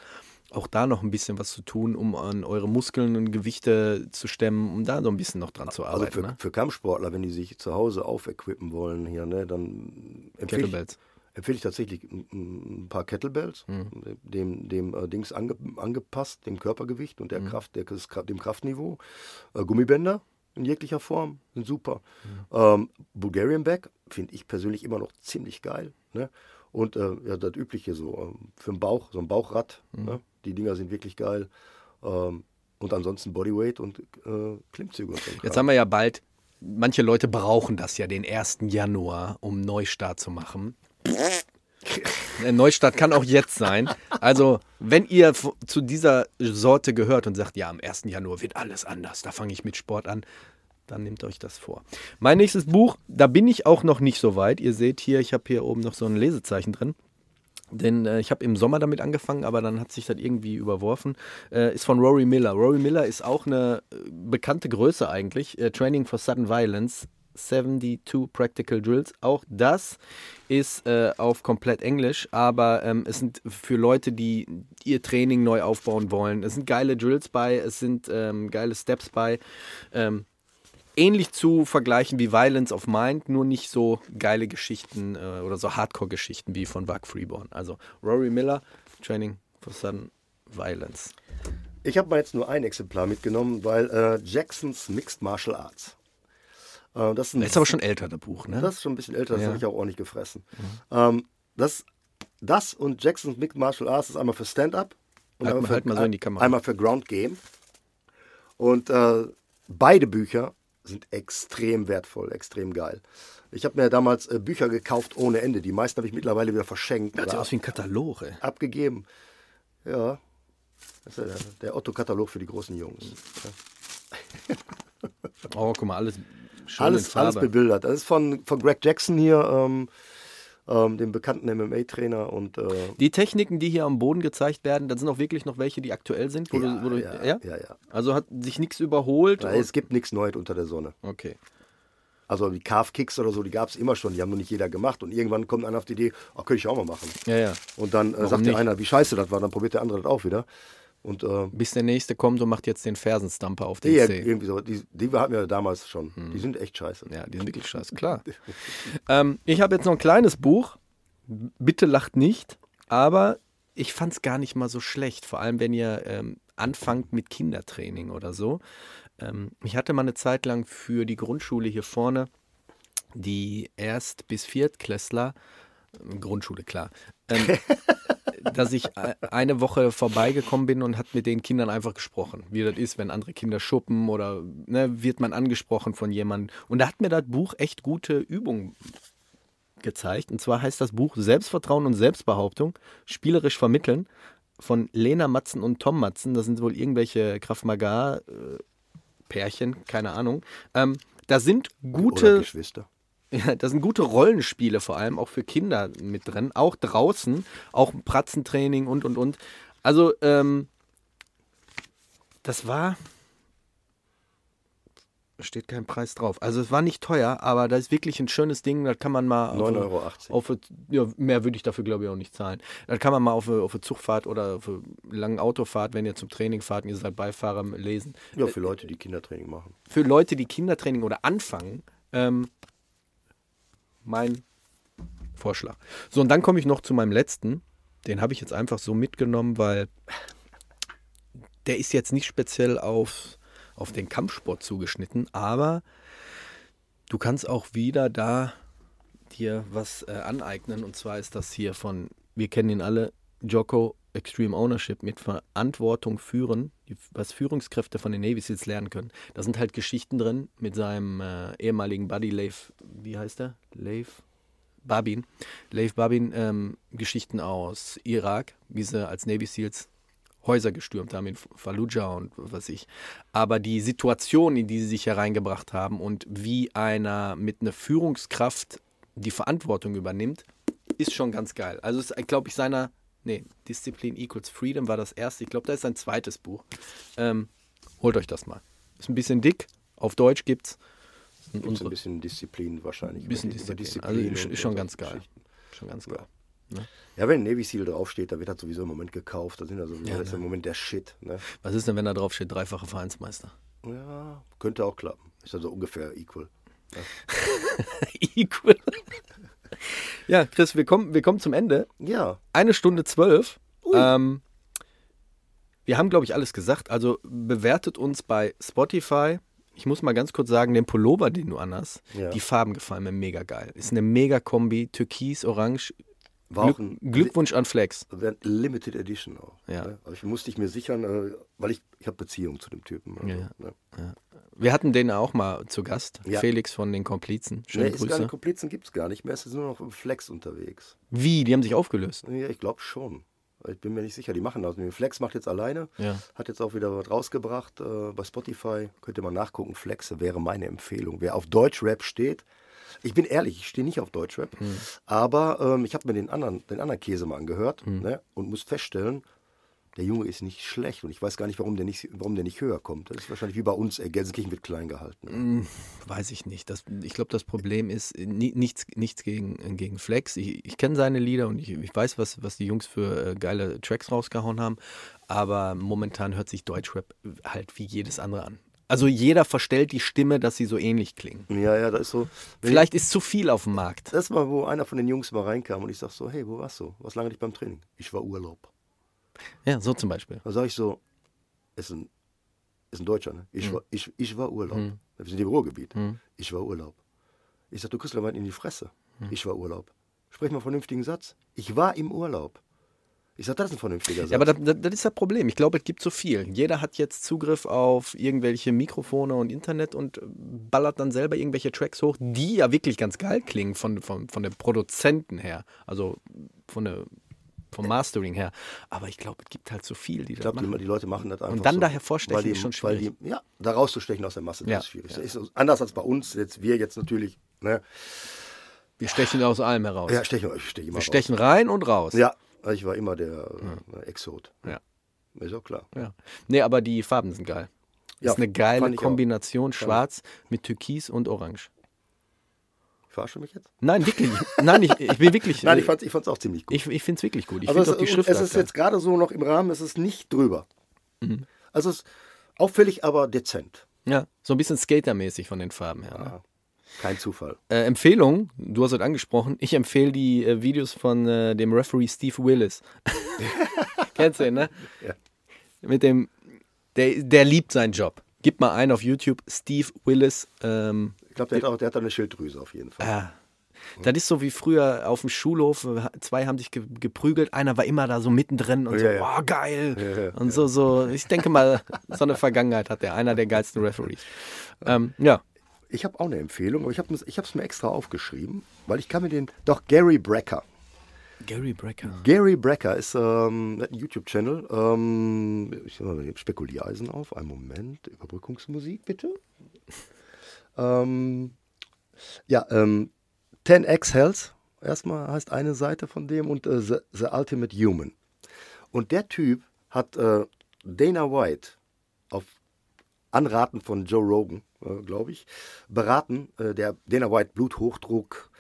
auch da noch ein bisschen was zu tun, um an eure Muskeln und Gewichte zu stemmen, um da so ein bisschen noch dran zu Also arbeiten. für, ne? für Kampfsportler, wenn die sich zu Hause aufequippen wollen hier, ne, dann empfehle ich. Empfehle ich tatsächlich ein, paar Kettlebells, Mhm. dem, dem äh, Dings ange, angepasst, dem Körpergewicht und der Mhm. Kraft, der, dem Kraftniveau. Äh, Gummibänder in jeglicher Form sind super. Mhm. Ähm, Bulgarian Back finde ich persönlich immer noch ziemlich geil. Ne? Und äh, ja, das übliche so ähm, für den Bauch, so ein Bauchrad. Mhm. Ne? Die Dinger sind wirklich geil. Ähm, und ansonsten Bodyweight und äh, Klimmzüge und so. ein Jetzt haben wir ja bald, manche Leute brauchen das ja den 1. Januar, um einen Neustart zu machen. Ein Neustart kann auch jetzt sein. Also, wenn ihr zu dieser Sorte gehört und sagt, ja, am 1. Januar wird alles anders, da fange ich mit Sport an, dann nehmt euch das vor. Mein nächstes Buch, da bin ich auch noch nicht so weit. Ihr seht hier, ich habe hier oben noch so ein Lesezeichen drin. Denn äh, ich habe im Sommer damit angefangen, aber dann hat sich das irgendwie überworfen. Äh, ist von Rory Miller. Rory Miller ist auch eine äh, bekannte Größe eigentlich. Äh, Training for Sudden Violence. 72 Practical Drills. Auch das ist äh, auf komplett Englisch, aber ähm, es sind für Leute, die ihr Training neu aufbauen wollen. Es sind geile Drills bei, es sind ähm, geile Steps bei. Ähm, ähnlich zu vergleichen wie Violence of Mind, nur nicht so geile Geschichten äh, oder so Hardcore-Geschichten wie von Buck Freeborn. Also Rory Miller, Training for Sudden Violence. Ich habe mal jetzt nur ein Exemplar mitgenommen, weil äh, Jacksons Mixed Martial Arts. Äh, das, ist ein, ist aber schon älter, das Buch, ne? das ist schon ein bisschen älter, das Ja. habe ich auch ordentlich gefressen. Ähm, das, das und Jacksons Mixed Martial Arts ist einmal für Stand-Up und Halt einmal mal- für, halt mal so in die Kamera. einmal für Ground Game. Und äh, beide Bücher sind extrem wertvoll, extrem geil. Ich habe mir damals äh, Bücher gekauft ohne Ende. Die meisten habe ich mittlerweile wieder verschenkt Das sieht aus wie ein Katalog, ey. abgegeben. Ja, das ist ja der, der Otto-Katalog für die großen Jungs. Ja. Oh, guck mal, alles schön Alles, alles bebildert. Das ist von, von Greg Jackson hier, ähm, ähm, dem bekannten MMA-Trainer. Und äh, Die Techniken, die hier am Boden gezeigt werden, das sind auch wirklich noch welche, die aktuell sind? Wo Ja, du, wo du, ja, ja? ja, ja. Also hat sich nichts überholt? Nein, es gibt nichts Neues unter der Sonne. okay. Also die Calf-Kicks oder so, die gab es immer schon. Die haben nur nicht jeder gemacht. Und irgendwann kommt einer auf die Idee, oh, könnte ich auch mal machen. Ja, ja. Und dann äh, sagt der einer, wie scheiße das war. Dann probiert der andere das auch wieder. Und äh, Bis der nächste kommt und macht jetzt den Fersenstamper auf den die, Zeh. irgendwie so, die, die hatten wir damals schon. Die sind echt scheiße. Ja, die sind wirklich scheiße, klar. ähm, ich habe jetzt noch ein kleines Buch. Bitte lacht nicht. Aber ich fand es gar nicht mal so schlecht. Vor allem, wenn ihr ähm, anfangt mit Kindertraining oder so. Ähm, ich hatte mal eine Zeit lang für die Grundschule hier vorne die Erst- bis Viertklässler, Grundschule, klar, ähm, dass ich äh, eine Woche vorbeigekommen bin und hat mit den Kindern einfach gesprochen, wie das ist, wenn andere Kinder schuppen oder ne, wird man angesprochen von jemandem. Und da hat mir das Buch echt gute Übungen gezeigt. Und zwar heißt das Buch Selbstvertrauen und Selbstbehauptung, spielerisch vermitteln von Lena Matzen und Tom Matzen. Das sind wohl irgendwelche Krav Maga äh, keine Ahnung. Ähm, da sind Oder gute Geschwister. Ja, da sind gute Rollenspiele vor allem auch für Kinder mit drin, auch draußen, auch Pratzentraining und und und. Also ähm, das war steht kein Preis drauf. Also es war nicht teuer, aber das ist wirklich ein schönes Ding. Das kann man mal auf, 9,80 Euro. auf ja, mehr würde ich dafür glaube ich auch nicht zahlen. Das kann man mal auf, eine- auf eine Zugfahrt oder auf eine lange Autofahrt, wenn ihr zum Training fahrt und ihr seid Beifahrer lesen Ja, für Leute, die Kindertraining machen. für Leute, die Kindertraining oder anfangen, ähm, mein Vorschlag. So, und dann komme ich noch zu meinem letzten. Den habe ich jetzt einfach so mitgenommen, weil der ist jetzt nicht speziell auf, auf den Kampfsport zugeschnitten, aber du kannst auch wieder da dir was äh, aneignen. Und zwar ist das hier von, wir kennen ihn alle, Joko Extreme Ownership mit Verantwortung führen, was Führungskräfte von den Navy Seals lernen können. Da sind halt Geschichten drin mit seinem äh, ehemaligen Buddy Leif, wie heißt er? Leif Babin. Leif Babin, ähm, Geschichten aus Irak, wie sie als Navy Seals Häuser gestürmt haben in Fallujah und was ich. Aber die Situation, in die sie sich hereingebracht haben und wie einer mit einer Führungskraft die Verantwortung übernimmt, ist schon ganz geil. Also ist, glaube ich, seiner, nee, Disziplin Equals Freedom war das erste. Ich glaube, da ist sein zweites Buch. Ähm, holt euch das mal. Ist ein bisschen dick. Auf Deutsch gibt's. Gibt's ein bisschen Disziplin wahrscheinlich. Ein bisschen über Disziplin. Also ist, schon ganz geil. Schon ganz geil. Ne? Ja, wenn Navy Seal draufsteht, da wird das sowieso im Moment gekauft. Da sind also, Ja, das ist ne? im Moment der Shit. Ne? Was ist denn, wenn da drauf steht, dreifache Vereinsmeister? Ja, könnte auch klappen. Ist also ungefähr equal. Equal. ja, Chris, wir kommen, wir kommen zum Ende. Ja, Eine Stunde zwölf. Ähm, wir haben, glaube ich, alles gesagt. Also bewertet uns bei Spotify. Ich muss mal ganz kurz sagen, den Pullover, den du anhast, Ja. die Farben gefallen mir mega geil. Ist eine mega Kombi, Türkis, Orange. War Glück, ein Glückwunsch an Flex. Li- Limited Edition auch. Ja. Ne? Also ich musste ich mir sichern, äh, weil ich, ich habe Beziehung zu dem Typen. Also, Ja. ne? Wir hatten den auch mal zu Gast. Ja. Felix von den Komplizen. Schöne Nee, ist gar Grüße. nicht, Komplizen gibt es gar nicht mehr. Es ist nur noch im Flex unterwegs. Wie? Die haben sich aufgelöst. Ja, ich glaube schon. Ich bin mir nicht sicher. Die machen das. Flex macht jetzt alleine. Ja. Hat jetzt auch wieder was rausgebracht äh, bei Spotify. Könnt ihr mal nachgucken. Flex wäre meine Empfehlung. Wer auf Deutschrap steht, ich bin ehrlich, ich stehe nicht auf Deutschrap, Hm. aber ähm, ich habe mir den anderen, den anderen Käse mal angehört Hm. ne, und muss feststellen, der Junge ist nicht schlecht und ich weiß gar nicht, warum der nicht, warum der nicht höher kommt. Das ist wahrscheinlich wie bei uns, äh, Gelsenkirchen wird klein gehalten. Hm, Weiß ich nicht. Das, ich glaube, das Problem ist äh, ni- nichts, nichts gegen, äh, gegen Flex. Ich, ich kenne seine Lieder und ich, ich weiß, was, was die Jungs für äh, geile Tracks rausgehauen haben. Aber momentan hört sich Deutschrap halt wie jedes andere an. Also jeder verstellt die Stimme, dass sie so ähnlich klingen. Ja, ja, da ist so. Vielleicht ist zu viel auf dem Markt. Das mal, wo einer von den Jungs mal reinkam und ich sag so, hey, wo warst du? Was lange nicht beim Training? Ich war Urlaub. Ja, so zum Beispiel. Da sage ich so, ist ein, ist ein Deutscher, ne? Hm. Ich, war, ich, ich war Urlaub. Wir sind im Ruhrgebiet. Ich war Urlaub. Ich sag, du kriegst mal in die Fresse. Hm. Ich war Urlaub. Sprech mal einen vernünftigen Satz. Ich war im Urlaub. Ich sag, das ist ein vernünftiger Satz. Ja, aber das, das, ist das Problem. Ich glaube, es gibt so viel. Jeder hat jetzt Zugriff auf irgendwelche Mikrofone und Internet und ballert dann selber irgendwelche Tracks hoch, die ja wirklich ganz geil klingen von, von, von den Produzenten her. Also von der, vom Mastering her. Aber ich glaube, es gibt halt so viel, die ich das glaube, die, die Leute machen das einfach dann so. da hervorstechen die, ist schon schwierig. Die, ja, da rauszustechen aus der Masse, das Ja, ist schwierig. Das ist anders als bei uns. Jetzt, wir jetzt natürlich, ne? Wir stechen aus allem heraus. Ja, stechen, ich steche immer Wir stechen rein und raus. raus. Ja, ich war immer der äh, Exot. Ja. Ist auch klar. Ja. Nee, aber die Farben sind geil. Ja, ist eine geile ich auch. Kombination schwarz mit Türkis und Orange. Verarsche mich jetzt? Nein, wirklich. Nein, ich, ich bin wirklich. Nein, äh, ich fand es ich fand's auch ziemlich gut. Ich, ich finde es wirklich gut. Ich Aber finde es, die Schrift es ist jetzt gerade so noch im Rahmen, es ist nicht drüber. Mhm. Also es ist auffällig, aber dezent. Ja, so ein bisschen Skatermäßig von den Farben her. Ne? Kein Zufall. Äh, Empfehlung, du hast es angesprochen, ich empfehle die äh, Videos von äh, dem Referee Steve Willis. Kennst du ihn, ne? Ja. Mit dem, der, der liebt seinen Job. Gib mal ein auf YouTube, Steve Willis. Ähm, Ich glaube, der, hat auch- der hat da eine Schilddrüse auf jeden Fall. ah, das ist so wie früher auf dem Schulhof. äh, Zwei haben sich ge geprügelt, einer war immer da so mittendrin und so, Ja, ja. wow, geil. Ja, und so, so, ich denke mal, so eine Vergangenheit hat er, einer der geilsten Referees. Ähm, ja, Ich habe auch eine Empfehlung, aber ich habe es mir extra aufgeschrieben, weil ich kann mir den. Doch, Gary Brecker. Gary Brecker. Gary Brecker ist ähm, einen YouTube-Channel. Ähm, ich den Spekuliereisen auf. Einen Moment. Überbrückungsmusik, bitte. ähm, ja, ähm, 10x Health. Erstmal heißt eine Seite von dem und äh, The, The Ultimate Human. Und der Typ hat äh, Dana White auf Anraten von Joe Rogan, glaube ich, beraten. Äh, der Dana White Bluthochdruck,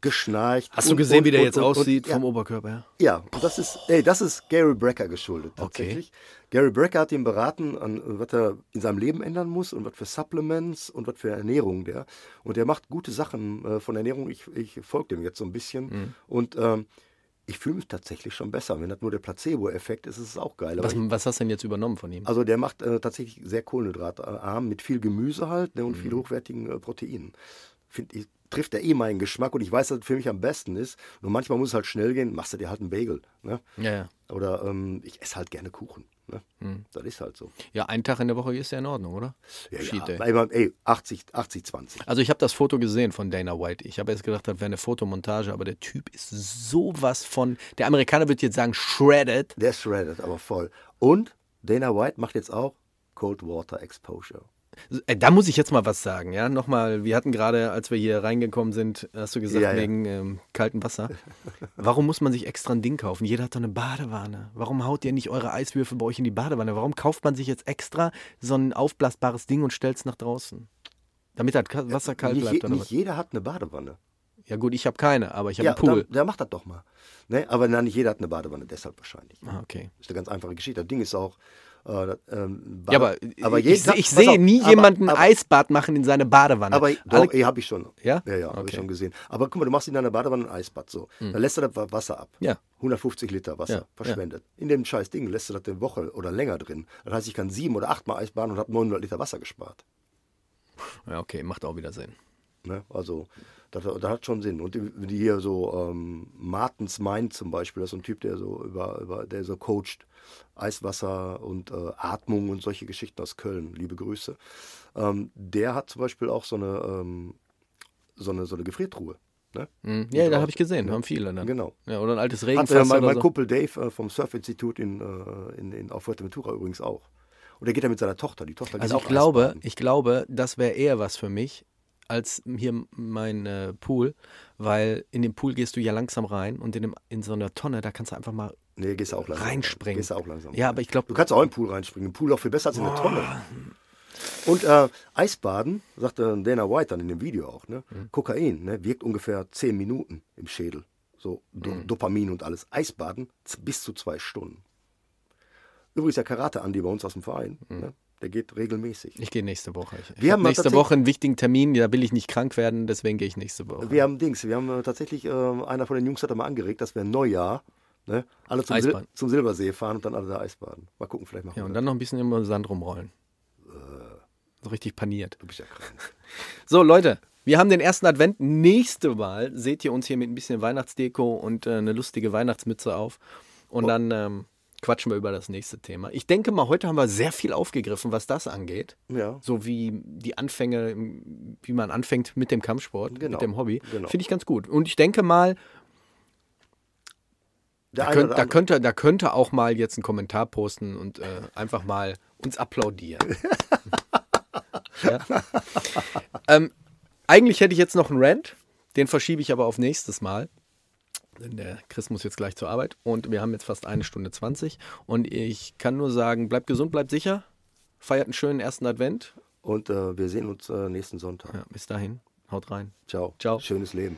geschnarcht. Hast du und- gesehen, und- wie der und- jetzt aussieht ja, vom Oberkörper her? ja, und das ist, ey, das ist Gary Brecker geschuldet tatsächlich. Gary Brecker hat ihm beraten, an, was er in seinem Leben ändern muss und was für Supplements und was für Ernährung der. Und der macht gute Sachen äh, von Ernährung. Ich, ich folge dem jetzt so ein bisschen. Mhm. Und ähm, ich fühle mich tatsächlich schon besser. Wenn das nur der Placebo-Effekt ist, ist es auch geil. Was, ich, was hast du denn jetzt übernommen von ihm? also der macht äh, tatsächlich sehr kohlenhydratarm mit viel Gemüse halt ne, und Mhm. viel hochwertigen äh, Proteinen. Finde ich trifft er eh meinen Geschmack und ich weiß, dass es für mich am besten ist. Nur manchmal muss es halt schnell gehen, machst du dir halt einen Bagel. Ne? Ja, ja. Oder ähm, ich esse halt gerne Kuchen. Ne? Das ist halt so. Ja, ein Tag in der Woche ist ja in Ordnung, oder? Ja, ja, ey, ey 80, 80, 20. Also ich habe das Foto gesehen von Dana White. Ich habe jetzt gedacht, das wäre eine Fotomontage, aber der Typ ist sowas von. Der Amerikaner wird jetzt sagen, shredded. Der ist shredded, aber voll. Und Dana White macht jetzt auch Cold Water Exposure. Äh, Da muss ich jetzt mal was sagen, ja. Nochmal, wir hatten gerade, als wir hier reingekommen sind, hast du gesagt, Ja, ja. wegen ähm, kaltem Wasser. Warum muss man sich extra ein Ding kaufen? Jeder hat doch eine Badewanne. Warum haut ihr nicht eure Eiswürfel bei euch in die Badewanne? Warum kauft man sich jetzt extra so ein aufblasbares Ding und stellt es nach draußen? Damit das Wasser kalt nicht, bleibt, oder nicht was? jeder hat eine Badewanne. Ja gut, ich habe keine, aber ich habe Ja, einen Pool. dann, dann macht das doch mal. Ne? Aber nein, nicht jeder hat eine Badewanne, deshalb wahrscheinlich. Ah, okay. ist eine ganz einfache Geschichte. Das Ding ist auch. Äh, ähm, Ja, aber, aber ich, Tag- ich sehe auf, nie aber- jemanden aber, Eisbad machen in seine Badewanne. Aber doch, habe ich schon. Ja? Ja, ja, habe Okay. Hm. ich schon gesehen. Aber guck mal, du machst in deiner Badewanne ein Eisbad so. Dann lässt du das Wa- Wasser ab. Ja. 150 Liter Wasser Ja, verschwendet. In dem scheiß Ding lässt du das eine Woche oder länger drin. Das heißt, ich kann sieben oder achtmal Eisbaden und habe 900 Liter Wasser gespart. ja, okay, macht auch wieder Sinn. Ne? Also, das, das hat schon Sinn. Und die, die hier so, ähm, Martens Mind zum Beispiel, das ist so ein Typ, der so über, über der so coacht, Eiswasser und äh, Atmung und solche Geschichten aus Köln. Liebe Grüße. Ähm, der hat zum Beispiel auch so eine, ähm, so eine, so eine Gefriertruhe. Ne? Mhm. Ja, da habe ich gesehen, ne? haben viele dann. Genau. Ja, oder ein altes Hat Regenfass äh, mein, mein so. Kumpel Dave äh, vom Surfinstitut in, äh, in, in, auf Fuerteventura übrigens auch. Und der geht da mit seiner Tochter. Die Tochter Also auch ich glaube, ich glaube, das wäre eher was für mich als hier mein äh, Pool, weil in den Pool gehst du ja langsam rein und in, dem, in so einer Tonne, da kannst du einfach mal Nee, gehst auch langsam. rein. reinspringen. Gehst du auch langsam. Ja, aber ich glaube, Du kannst auch im Pool reinspringen. Im Pool auch viel besser als in der Tonne. Und äh, Eisbaden, sagte Dana White dann in dem Video auch, ne? Mhm. Kokain ne, wirkt ungefähr 10 Minuten im Schädel. So Do Mhm. Dopamin und alles. Eisbaden bis zu zwei Stunden. Übrigens der Karate-Andi bei uns aus dem Verein, ne? Der geht regelmäßig. ich gehe nächste Woche. Ich, Wir hab haben nächste Woche einen wichtigen Termin, da will ich nicht krank werden, deswegen gehe ich nächste Woche. Wir haben Dings, wir haben äh, tatsächlich, äh, einer von den Jungs hat mal angeregt, dass wir ein Neujahr ne, alle zum, Sil zum Silbersee fahren und dann alle da Eisbaden. Mal gucken, vielleicht machen ja, wir und das. dann noch ein bisschen im Sand rumrollen. So richtig paniert. Du bist ja krank. So, Leute, wir haben den ersten Advent. Nächste Mal seht ihr uns hier mit ein bisschen Weihnachtsdeko und äh, eine lustige Weihnachtsmütze auf. Und dann ähm, quatschen wir über das nächste Thema. Ich denke mal, heute haben wir sehr viel aufgegriffen, was das angeht. Ja. So wie die Anfänge, wie man anfängt mit dem Kampfsport, Genau, mit dem Hobby. genau. Finde ich ganz gut. Und ich denke mal, da, könnt, da, könnte, da könnte auch mal jetzt einen Kommentar posten und äh, einfach mal uns applaudieren. ja? ähm, eigentlich hätte ich jetzt noch einen Rant, den verschiebe ich aber auf nächstes Mal. Denn der Chris muss jetzt gleich zur Arbeit und wir haben jetzt fast eine Stunde 20. Und ich kann nur sagen, bleibt gesund, bleibt sicher, feiert einen schönen ersten Advent. Und äh, wir sehen uns äh, nächsten Sonntag. Ja, bis dahin, haut rein. Ciao. Ciao. Schönes Leben.